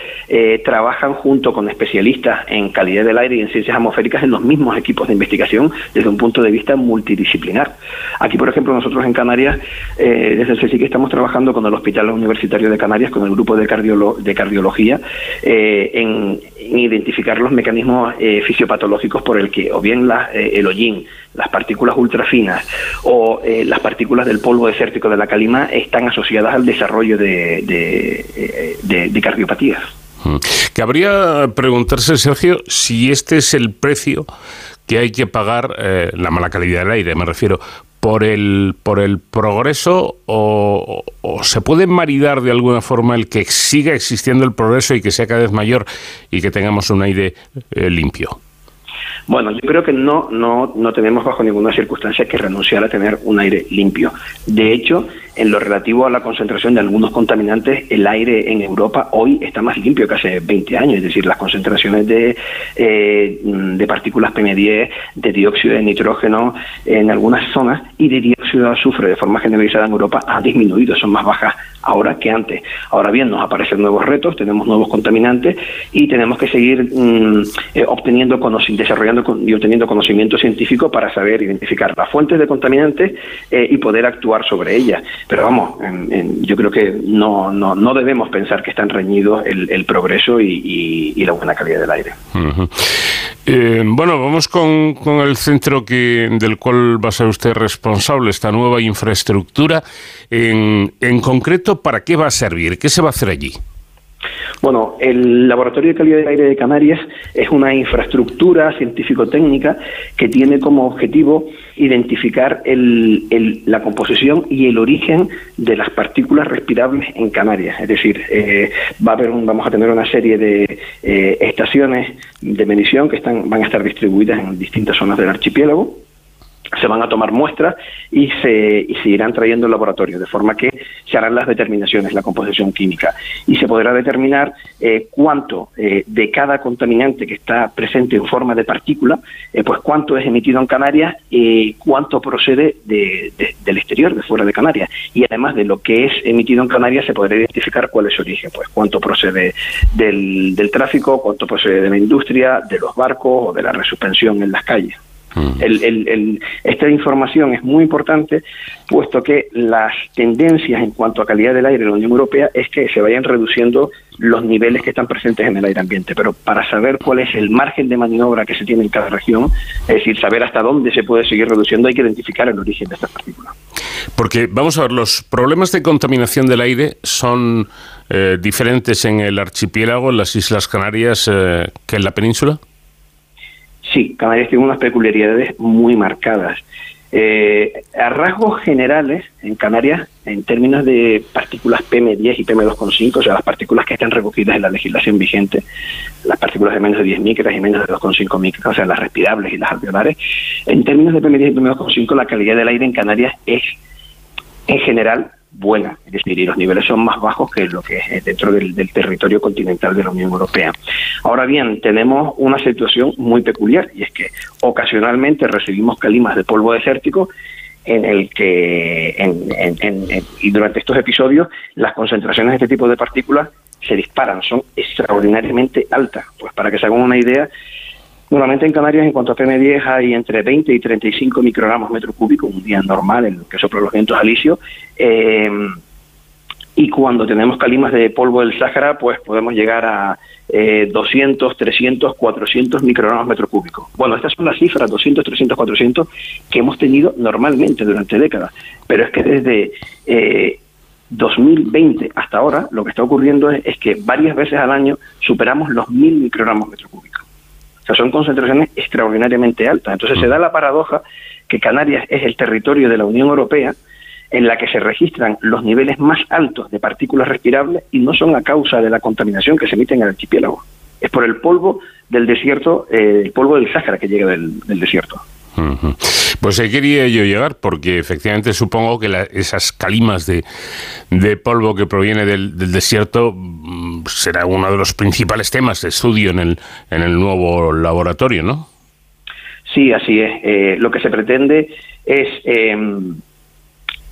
trabajan junto con especialistas en calidad del aire y en ciencias atmosféricas en los mismos equipos de investigación desde un punto de vista multidisciplinar. Aquí, por ejemplo, nosotros en Canarias, desde el CSIC estamos trabajando con el Hospital Universitario de Canarias, con el grupo de, de cardiología, en identificar los mecanismos eh, fisiopatológicos por el que o bien eh, el hollín, las partículas ultrafinas o eh, las partículas del polvo desértico de la calima están asociadas al desarrollo de, de, cardiopatías. Mm. Cabría preguntarse, Sergio, si este es el precio que hay que pagar, la mala calidad del aire, me refiero, por el, por el progreso o, se puede maridar de alguna forma el que siga existiendo el progreso y que sea cada vez mayor y que tengamos un aire eh, limpio? Bueno, yo creo que no, no, no tenemos bajo ninguna circunstancia que renunciar a tener un aire limpio. De hecho, en lo relativo a la concentración de algunos contaminantes, el aire en Europa hoy está más limpio que hace 20 años, es decir, las concentraciones de, eh, de partículas PM10, de dióxido de nitrógeno en algunas zonas y de de azufre de forma generalizada en Europa ha disminuido, son más bajas ahora que antes. Ahora bien, nos aparecen nuevos retos, tenemos nuevos contaminantes y tenemos que seguir mm, eh, obteniendo desarrollando y obteniendo conocimiento científico para saber identificar las fuentes de contaminantes eh, y poder actuar sobre ellas. Pero vamos, yo creo que no, no, no debemos pensar que están reñidos el, progreso y, la buena calidad del aire. Eh, bueno, vamos con, el centro que, del cual va a ser usted responsable, esta nueva infraestructura. En, en concreto, ¿para qué va a servir? ¿Qué se va a hacer allí? Bueno, el Laboratorio de Calidad del Aire de Canarias es una infraestructura científico-técnica que tiene como objetivo identificar la composición y el origen de las partículas respirables en Canarias. Es decir, eh, va a haber vamos a tener una serie de eh, estaciones de medición que están, van a estar distribuidas en distintas zonas del archipiélago se van a tomar muestras y se, y se irán trayendo al laboratorio, de forma que se harán las determinaciones, la composición química, y se podrá determinar eh, cuánto eh, de cada contaminante que está presente en forma de partícula, eh, pues cuánto es emitido en Canarias y cuánto procede de, del exterior, de fuera de Canarias. Y además de lo que es emitido en Canarias, se podrá identificar cuál es su origen, pues cuánto procede del, del tráfico, cuánto procede de la industria, de los barcos o de la resuspensión en las calles. El, esta información es muy importante, puesto que las tendencias en cuanto a calidad del aire en la Unión Europea es que se vayan reduciendo los niveles que están presentes en el aire ambiente. Pero para saber cuál es el margen de maniobra que se tiene en cada región, es decir, saber hasta dónde se puede seguir reduciendo, hay que identificar el origen de estas partículas. Porque, vamos a ver, los problemas de contaminación del aire son eh, diferentes en el archipiélago, en las Islas Canarias, eh, que en la península. Sí, Canarias tiene unas peculiaridades muy marcadas. Eh, a rasgos generales, en Canarias, en términos de partículas PM10 y PM2,5, o sea, las partículas que están recogidas en la legislación vigente, las partículas de menos de 10 micras y menos de 2,5 micras, o sea, las respirables y las alveolares, en términos de PM10 y PM2,5, la calidad del aire en Canarias es, en general, buena, es decir, y los niveles son más bajos que lo que es dentro del, territorio continental de la Unión Europea. Ahora bien, tenemos una situación muy peculiar y es que ocasionalmente recibimos calimas de polvo desértico en el que durante estos episodios las concentraciones de este tipo de partículas se disparan, son extraordinariamente altas. Pues para que se hagan una idea, Normalmente en Canarias, en cuanto a PM10, hay entre 20 y 35 microgramos metro cúbico, un día normal en el que soplan los vientos alisios. Eh, y cuando tenemos calimas de polvo del Sáhara, pues podemos llegar a 200, 300, 400 microgramos metro cúbico. Bueno, estas son las cifras, 200, 300, 400, que hemos tenido normalmente durante décadas. Pero es que desde 2020 eh, hasta ahora, lo que está ocurriendo es, es, que varias veces al año superamos los 1000 microgramos metro cúbico son concentraciones extraordinariamente altas. Entonces se da la paradoja que Canarias es el territorio de la Unión Europea en la que se registran los niveles más altos de partículas respirables y no son a causa de la contaminación que se emite en el archipiélago. Es por el polvo del desierto, eh, el polvo del Sáhara que llega del, desierto. Pues ahí quería yo llegar, porque efectivamente supongo que esas calimas de, polvo que proviene del, desierto mm, será uno de los principales temas de estudio en el, en el nuevo laboratorio, ¿no? Sí, así es. Eh, lo que se pretende es em,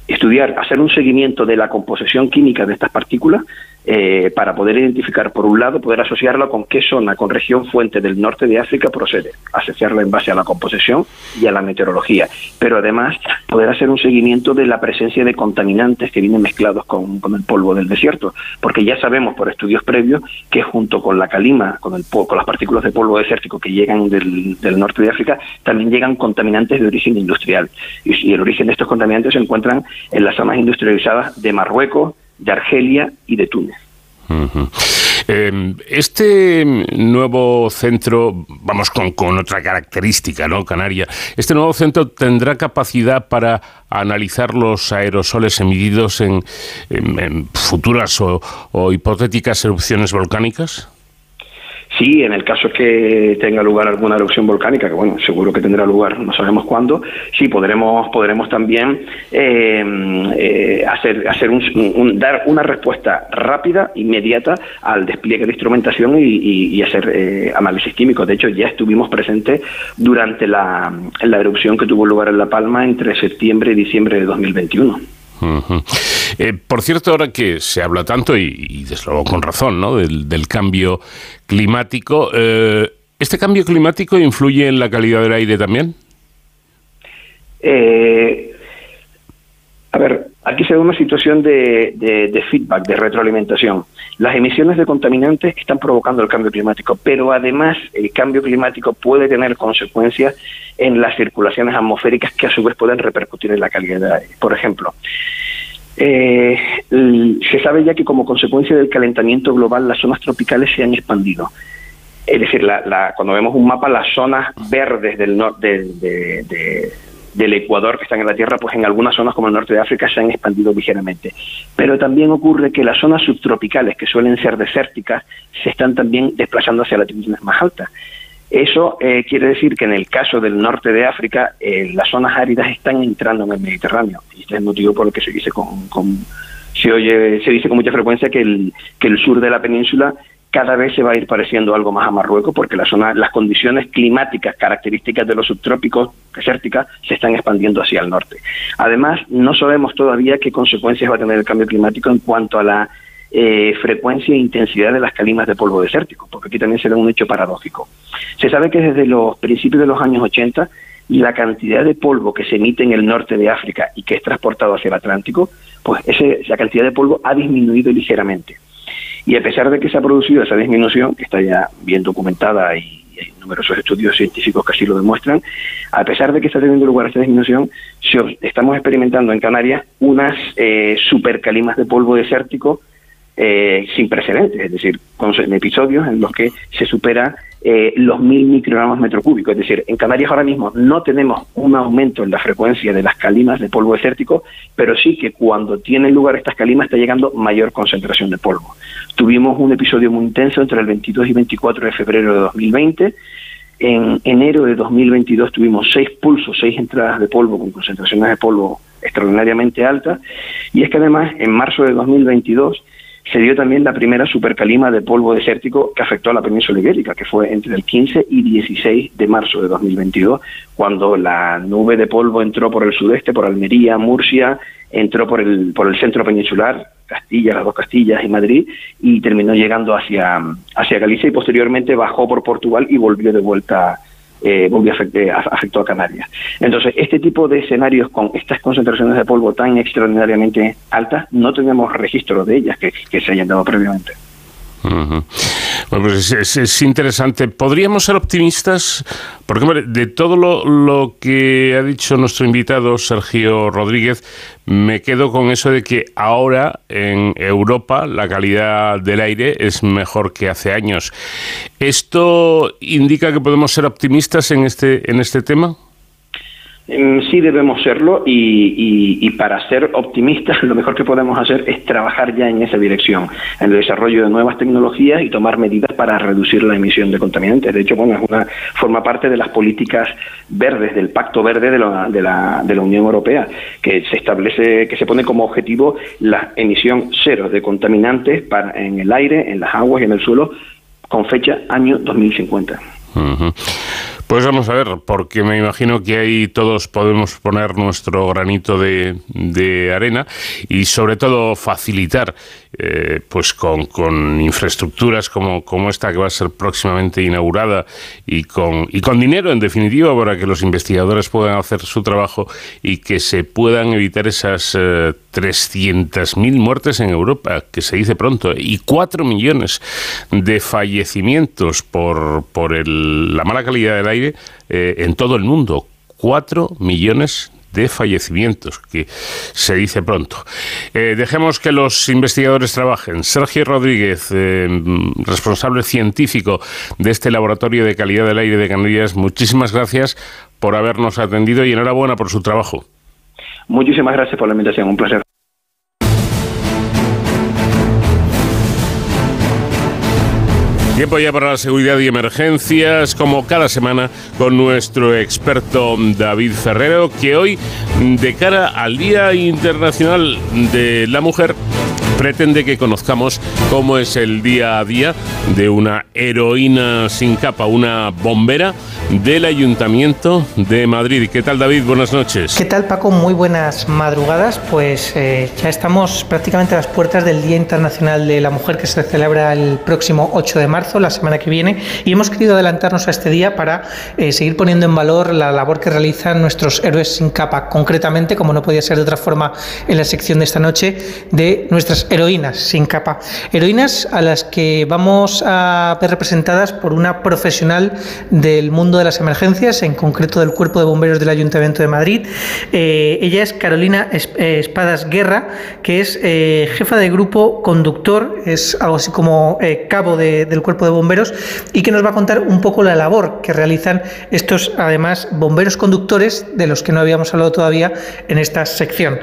estudiar, hacer un seguimiento de la composición química de estas partículas eh, para poder identificar, por un lado, poder asociarla con qué zona, con región fuente del norte de África procede, asociarla en base a la composición y a la meteorología, pero además poder hacer un seguimiento de la presencia de contaminantes que vienen mezclados con, el polvo del desierto, porque ya sabemos por estudios previos que junto con la calima, con, el, con las partículas de polvo desértico que llegan del, norte de África, también llegan contaminantes de origen industrial, y, y el origen de estos contaminantes se encuentran en las zonas industrializadas de Marruecos, de Argelia y de Túnez. Em, este nuevo centro, vamos con, otra característica, ¿no? Canaria, este nuevo centro tendrá capacidad para analizar los aerosoles emitidos en, futuras o hipotéticas erupciones volcánicas. Sí, en el caso que tenga lugar alguna erupción volcánica, que bueno, seguro que tendrá lugar, no sabemos cuándo, sí podremos podremos también eh, eh, hacer hacer un, dar una respuesta rápida, inmediata al despliegue de instrumentación y, hacer eh, análisis químicos. De hecho, ya estuvimos presentes durante la, erupción que tuvo lugar en La Palma entre septiembre y diciembre de 2021. Eh, por cierto, ahora que se habla tanto, y, desde luego con razón, ¿no? del, cambio climático, eh, ¿este cambio climático influye en la calidad del aire también? Eh, a ver, aquí se da una situación de, feedback, de retroalimentación. Las emisiones de contaminantes están provocando el cambio climático, pero además el cambio climático puede tener consecuencias en las circulaciones atmosféricas que a su vez pueden repercutir en la calidad del aire. Por ejemplo, eh, se sabe ya que como consecuencia del calentamiento global las zonas tropicales se han expandido. Es decir, cuando vemos un mapa, las zonas verdes del, de, del Ecuador que están en la Tierra, pues en algunas zonas como el norte de África se han expandido ligeramente. Pero también ocurre que las zonas subtropicales, que suelen ser desérticas, se están también desplazando hacia latitudes más altas. Eso eh, quiere decir que en el caso del norte de África, eh, las zonas áridas están entrando en el Mediterráneo. Y este es el motivo por el que se dice con, con se oye, se dice con mucha frecuencia que el, que el sur de la península cada vez se va a ir pareciendo algo más a Marruecos porque la zona, las condiciones climáticas características de los subtrópicos desérticas se están expandiendo hacia el norte. Además, no sabemos todavía qué consecuencias va a tener el cambio climático en cuanto a la eh, frecuencia e intensidad de las calimas de polvo desértico, porque aquí también será un hecho paradójico. Se sabe que desde los principios de los años 80 la cantidad de polvo que se emite en el norte de África y que es transportado hacia el Atlántico, pues ese, esa cantidad de polvo ha disminuido ligeramente. Y a pesar de que se ha producido esa disminución, que está ya bien documentada y hay numerosos estudios científicos que así lo demuestran, a pesar de que está teniendo lugar esta disminución, estamos experimentando en Canarias unas eh, supercalimas de polvo desértico eh, sin precedentes, es decir, con episodios en los que se supera eh, los mil microgramos metro cúbico. Es decir, en Canarias ahora mismo no tenemos un aumento en la frecuencia de las calimas de polvo desértico, pero sí que cuando tienen lugar estas calimas está llegando mayor concentración de polvo. Tuvimos un episodio muy intenso entre el 22 y 24 de febrero de 2020. En enero de 2022 tuvimos seis pulsos, seis entradas de polvo con concentraciones de polvo extraordinariamente altas. Y es que además en marzo de 2022 se dio también la primera supercalima de polvo desértico que afectó a la península ibérica, que fue entre el 15 y 16 de marzo de 2022, cuando la nube de polvo entró por el sudeste, por Almería, Murcia, entró por el, por el centro peninsular, Castilla, las dos Castillas y Madrid, y terminó llegando hacia, hacia Galicia y posteriormente bajó por Portugal y volvió de vuelta eh, afectó a Canarias. Entonces, este tipo de escenarios con estas concentraciones de polvo tan extraordinariamente altas, no tenemos registro de ellas que, que se hayan dado previamente. Bueno, pues es, interesante. ¿Podríamos ser optimistas? Porque, de todo lo, que ha dicho nuestro invitado, Sergio Rodríguez, me quedo con eso de que ahora en Europa la calidad del aire es mejor que hace años. ¿Esto indica que podemos ser optimistas en este, en este tema? Mm, sí debemos serlo y, para ser optimistas lo mejor que podemos hacer es trabajar ya en esa dirección, en el desarrollo de nuevas tecnologías y tomar medidas para reducir la emisión de contaminantes. De hecho, bueno, es una forma parte de las políticas verdes del Pacto Verde de la, de la, de la Unión Europea, que se establece, que se pone como objetivo la emisión cero de contaminantes para, en el aire, en las aguas y en el suelo con fecha año 2050. Pues vamos a ver, porque me imagino que ahí todos podemos poner nuestro granito de, arena y sobre todo facilitar eh, pues con, con, infraestructuras como, como esta que va a ser próximamente inaugurada y con, y con dinero en definitiva para que los investigadores puedan hacer su trabajo y que se puedan evitar esas eh, 300.000 muertes en Europa, que se dice pronto, y 4 millones de fallecimientos por, por el, la mala calidad del aire eh, en todo el mundo. 4 millones de fallecimientos, que se dice pronto. Eh, dejemos que los investigadores trabajen. Sergio Rodríguez, eh, responsable científico de este Laboratorio de Calidad del Aire de Canarias, muchísimas gracias por habernos atendido y enhorabuena por su trabajo. Muchísimas gracias por la invitación, un placer. Tiempo ya para la seguridad y emergencias, como cada semana, con nuestro experto David Ferrero, que hoy, de cara al Día Internacional de la Mujer, pretende que conozcamos cómo es el día a día de una heroína sin capa, una bombera del Ayuntamiento de Madrid. ¿Qué tal David? Buenas noches. ¿Qué tal Paco? Muy buenas madrugadas. Pues eh, ya estamos prácticamente a las puertas del Día Internacional de la Mujer que se celebra el próximo 8 de marzo, la semana que viene, y hemos querido adelantarnos a este día para eh, seguir poniendo en valor la labor que realizan nuestros héroes sin capa, concretamente, como no podía ser de otra forma en la sección de esta noche, de nuestras heroínas sin capa. Heroínas a las que vamos a ver representadas por una profesional del mundo de las emergencias, en concreto del Cuerpo de Bomberos del Ayuntamiento de Madrid. Eh, ella es Carolina eh, Espadas Guerra, que es eh, jefa de grupo conductor, es algo así como cabo del Cuerpo de Bomberos, y que nos va a contar un poco la labor que realizan estos, además, bomberos conductores, de los que no habíamos hablado todavía en esta sección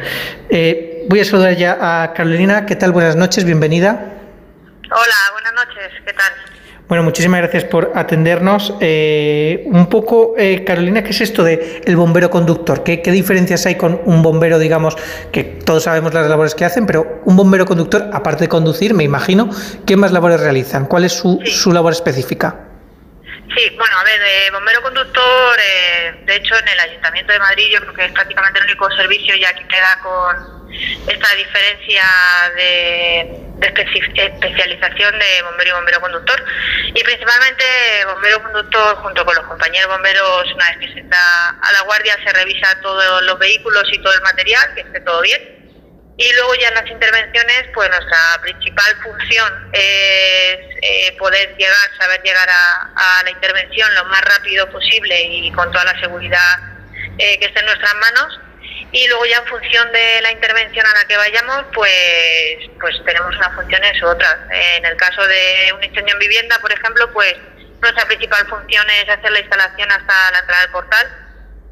voy a saludar ya a Carolina. ¿Qué tal? Buenas noches, bienvenida. Hola, buenas noches, ¿qué tal? Bueno, muchísimas gracias por atendernos. Eh, un poco, eh, Carolina, ¿qué es esto de el bombero conductor? ¿Qué, diferencias hay con un bombero, digamos, que todos sabemos las labores que hacen, pero un bombero conductor, aparte de conducir, me imagino, ¿qué más labores realizan? ¿Cuál es su, su labor específica? Sí, bueno, a ver, de bombero conductor, eh, de hecho en el Ayuntamiento de Madrid yo creo que es prácticamente el único servicio ya que queda con esta diferencia de, especialización de bombero y bombero conductor. Y principalmente bombero conductor junto con los compañeros bomberos, una vez que se está a la guardia, se revisa todos los vehículos y todo el material, que esté todo bien. Y luego ya en las intervenciones, pues nuestra principal función es eh, poder llegar, saber llegar a, la intervención lo más rápido posible y con toda la seguridad eh, que esté en nuestras manos y luego ya en función de la intervención a la que vayamos, pues, pues tenemos unas funciones u otras. En el caso de un incendio en vivienda, por ejemplo, pues nuestra principal función es hacer la instalación hasta la entrada del portal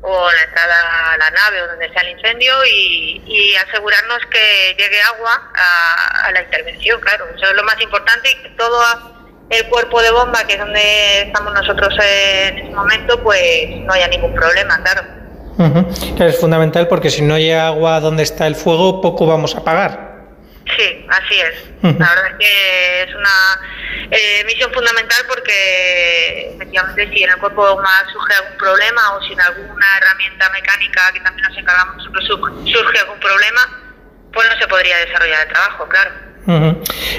o la entrada a la nave o donde sea el incendio y, asegurarnos que llegue agua a, la intervención, claro. Eso es lo más importante y que todo el cuerpo de bomba, que es donde estamos nosotros en este momento, pues no haya ningún problema, claro es fundamental porque si no llega agua donde está el fuego, poco vamos a pagar. Sí, así es. La verdad es que es una eh, misión fundamental porque efectivamente si en el cuerpo bomba surge algún problema o si en alguna herramienta mecánica que también nos encargamos nosotros surge algún problema, pues no se podría desarrollar el trabajo, claro.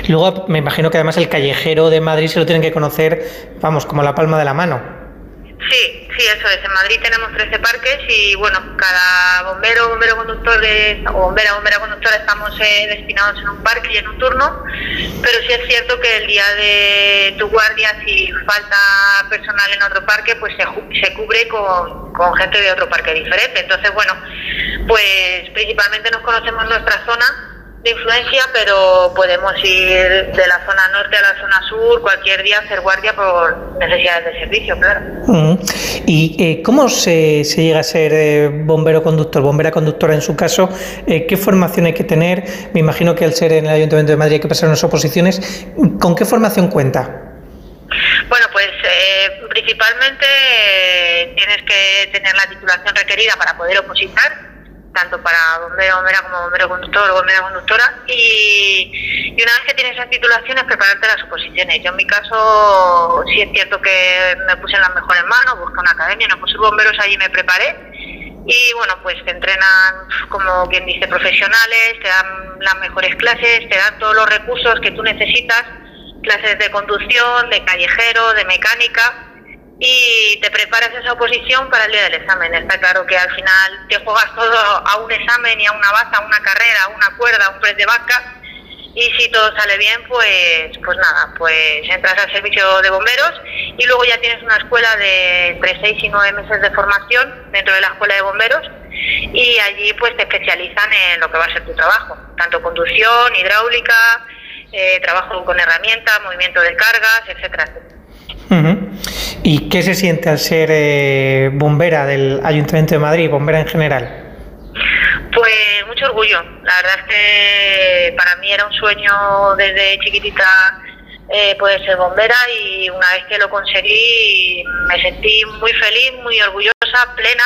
Luego me imagino que además el callejero de Madrid se lo tienen que conocer, vamos, como la palma de la mano. Sí, sí, eso es. En Madrid tenemos 13 parques y, bueno, cada bombero, bombero conductor de, o bombera, bombera conductora estamos eh, destinados en un parque y en un turno, pero sí es cierto que el día de tu guardia, si falta personal en otro parque, pues se, se cubre con, con gente de otro parque diferente. Entonces, bueno, pues principalmente nos conocemos nuestra zona de influencia, pero podemos ir de la zona norte a la zona sur cualquier día hacer guardia por necesidades de servicio, claro. ¿Y eh, cómo se, se, llega a ser eh, bombero conductor, bombera conductora en su caso? Eh, ¿Qué formación hay que tener? Me imagino que al ser en el Ayuntamiento de Madrid hay que pasar unas oposiciones. ¿Con qué formación cuenta? Bueno, pues principalmente tienes que tener la titulación requerida para poder opositar tanto para bombero, bombera como bombero conductor o bombera conductora. Y, una vez que tienes esas titulaciones, prepararte las oposiciones. Yo en mi caso sí es cierto que me puse en las mejores manos, busqué una academia, no puse bomberos, allí me preparé. Y bueno, pues te entrenan, como quien dice, profesionales, te dan las mejores clases, te dan todos los recursos que tú necesitas, clases de conducción, de callejero, de mecánica y te preparas esa oposición para el día del examen. Está claro que al final te juegas todo a un examen y a una baza, a una carrera, a una cuerda, a un press de vaca y si todo sale bien, pues pues nada, pues entras al servicio de bomberos y luego ya tienes una escuela de entre 6 y 9 meses de formación dentro de la escuela de bomberos y allí pues te especializan en lo que va a ser tu trabajo, tanto conducción, hidráulica, eh, trabajo con herramientas, movimiento de cargas, etcétera, ¿Y qué se siente al ser eh, bombera del Ayuntamiento de Madrid, bombera en general? Pues mucho orgullo. La verdad es que para mí era un sueño desde chiquitita eh, poder ser bombera y una vez que lo conseguí me sentí muy feliz, muy orgullosa, plena.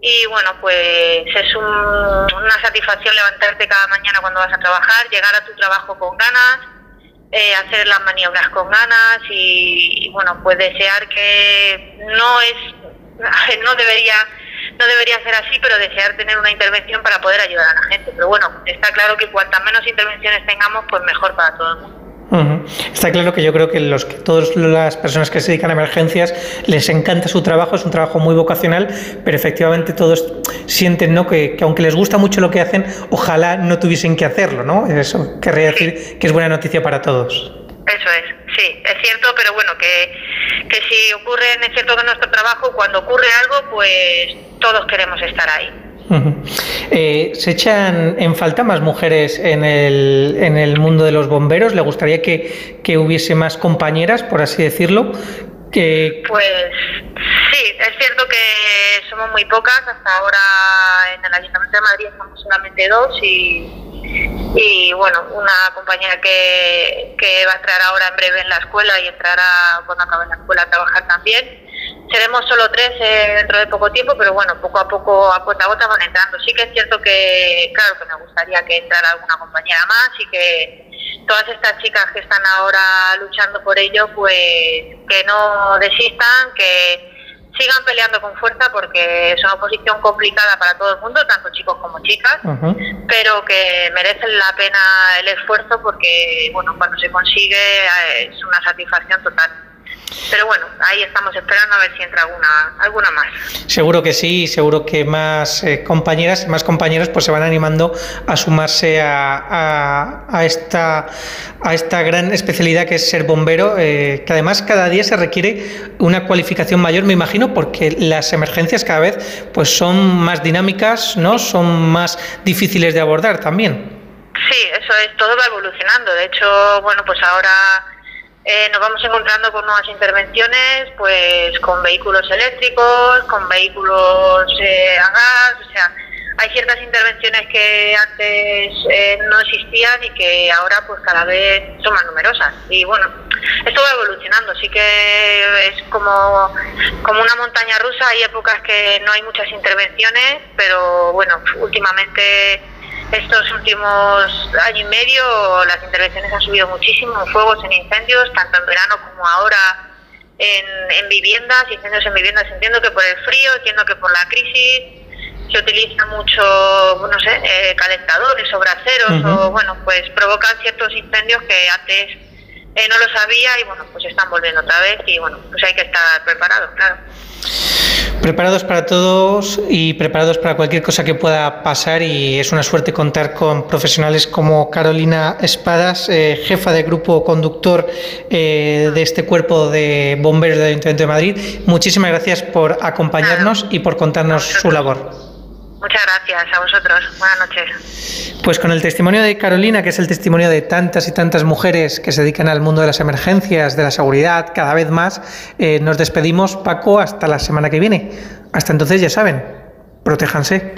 Y bueno, pues es una satisfacción levantarte cada mañana cuando vas a trabajar, llegar a tu trabajo con ganas, eh, hacer las maniobras con ganas y, bueno, pues desear que no es, no debería, no debería ser así, pero desear tener una intervención para poder ayudar a la gente. Pero bueno, está claro que cuantas menos intervenciones tengamos, pues mejor para todo el mundo. Está claro que yo creo que los que todas las personas que se dedican a emergencias les encanta su trabajo, es un trabajo muy vocacional, pero efectivamente todos sienten ¿no? que, aunque les gusta mucho lo que hacen, ojalá no tuviesen que hacerlo, ¿no? Eso querría decir que es buena noticia para todos. Eso es, sí, es cierto, pero bueno, que, que si ocurre, es cierto que nuestro trabajo, cuando ocurre algo, pues todos queremos estar ahí. Eh, ¿Se echan en falta más mujeres en el, en el mundo de los bomberos? ¿Le gustaría que, que hubiese más compañeras, por así decirlo? Que... Pues sí, es cierto que somos muy pocas. Hasta ahora en el Ayuntamiento de Madrid somos solamente dos y, y bueno, una compañera que, que va a entrar ahora en breve en la escuela y entrará cuando acabe la escuela a trabajar también seremos solo tres eh, dentro de poco tiempo, pero bueno, poco a poco, a cuenta a gota van entrando. Sí que es cierto que, claro, que me gustaría que entrara alguna compañera más y que todas estas chicas que están ahora luchando por ello, pues que no desistan, que sigan peleando con fuerza porque es una posición complicada para todo el mundo, tanto chicos como chicas, pero que merecen la pena el esfuerzo porque, bueno, cuando se consigue eh, es una satisfacción total. Pero bueno, ahí estamos esperando a ver si entra alguna, alguna más. Seguro que sí, seguro que más eh, compañeras, más compañeros pues se van animando a sumarse a, a, esta, a esta gran especialidad que es ser bombero, eh, que además cada día se requiere una cualificación mayor, me imagino, porque las emergencias cada vez pues son más dinámicas, ¿no? Son más difíciles de abordar también. Sí, eso es, todo va evolucionando. De hecho, bueno, pues ahora eh, nos vamos encontrando con nuevas intervenciones, pues con vehículos eléctricos, con vehículos eh, a gas, o sea, hay ciertas intervenciones que antes eh, no existían y que ahora pues cada vez son más numerosas. Y bueno, esto va evolucionando, sí que es como, como una montaña rusa, hay épocas que no hay muchas intervenciones, pero bueno, últimamente estos últimos año y medio las intervenciones han subido muchísimo en fuegos, en incendios, tanto en verano como ahora en, viviendas, incendios en viviendas. Entiendo que por el frío, entiendo que por la crisis se utiliza mucho, no sé, eh, calentadores o braseros o, bueno, pues provocan ciertos incendios que antes eh, no lo sabía y, bueno, pues están volviendo otra vez y, bueno, pues hay que estar preparados, claro. Preparados para todos y preparados para cualquier cosa que pueda pasar y es una suerte contar con profesionales como Carolina Espadas, eh, jefa de grupo conductor eh, de este cuerpo de bomberos del Ayuntamiento de Madrid. Muchísimas gracias por acompañarnos y por contarnos su labor. Muchas gracias a vosotros. Buenas noches. Pues con el testimonio de Carolina, que es el testimonio de tantas y tantas mujeres que se dedican al mundo de las emergencias, de la seguridad, cada vez más, eh, nos despedimos, Paco, hasta la semana que viene. Hasta entonces, ya saben, protéjanse.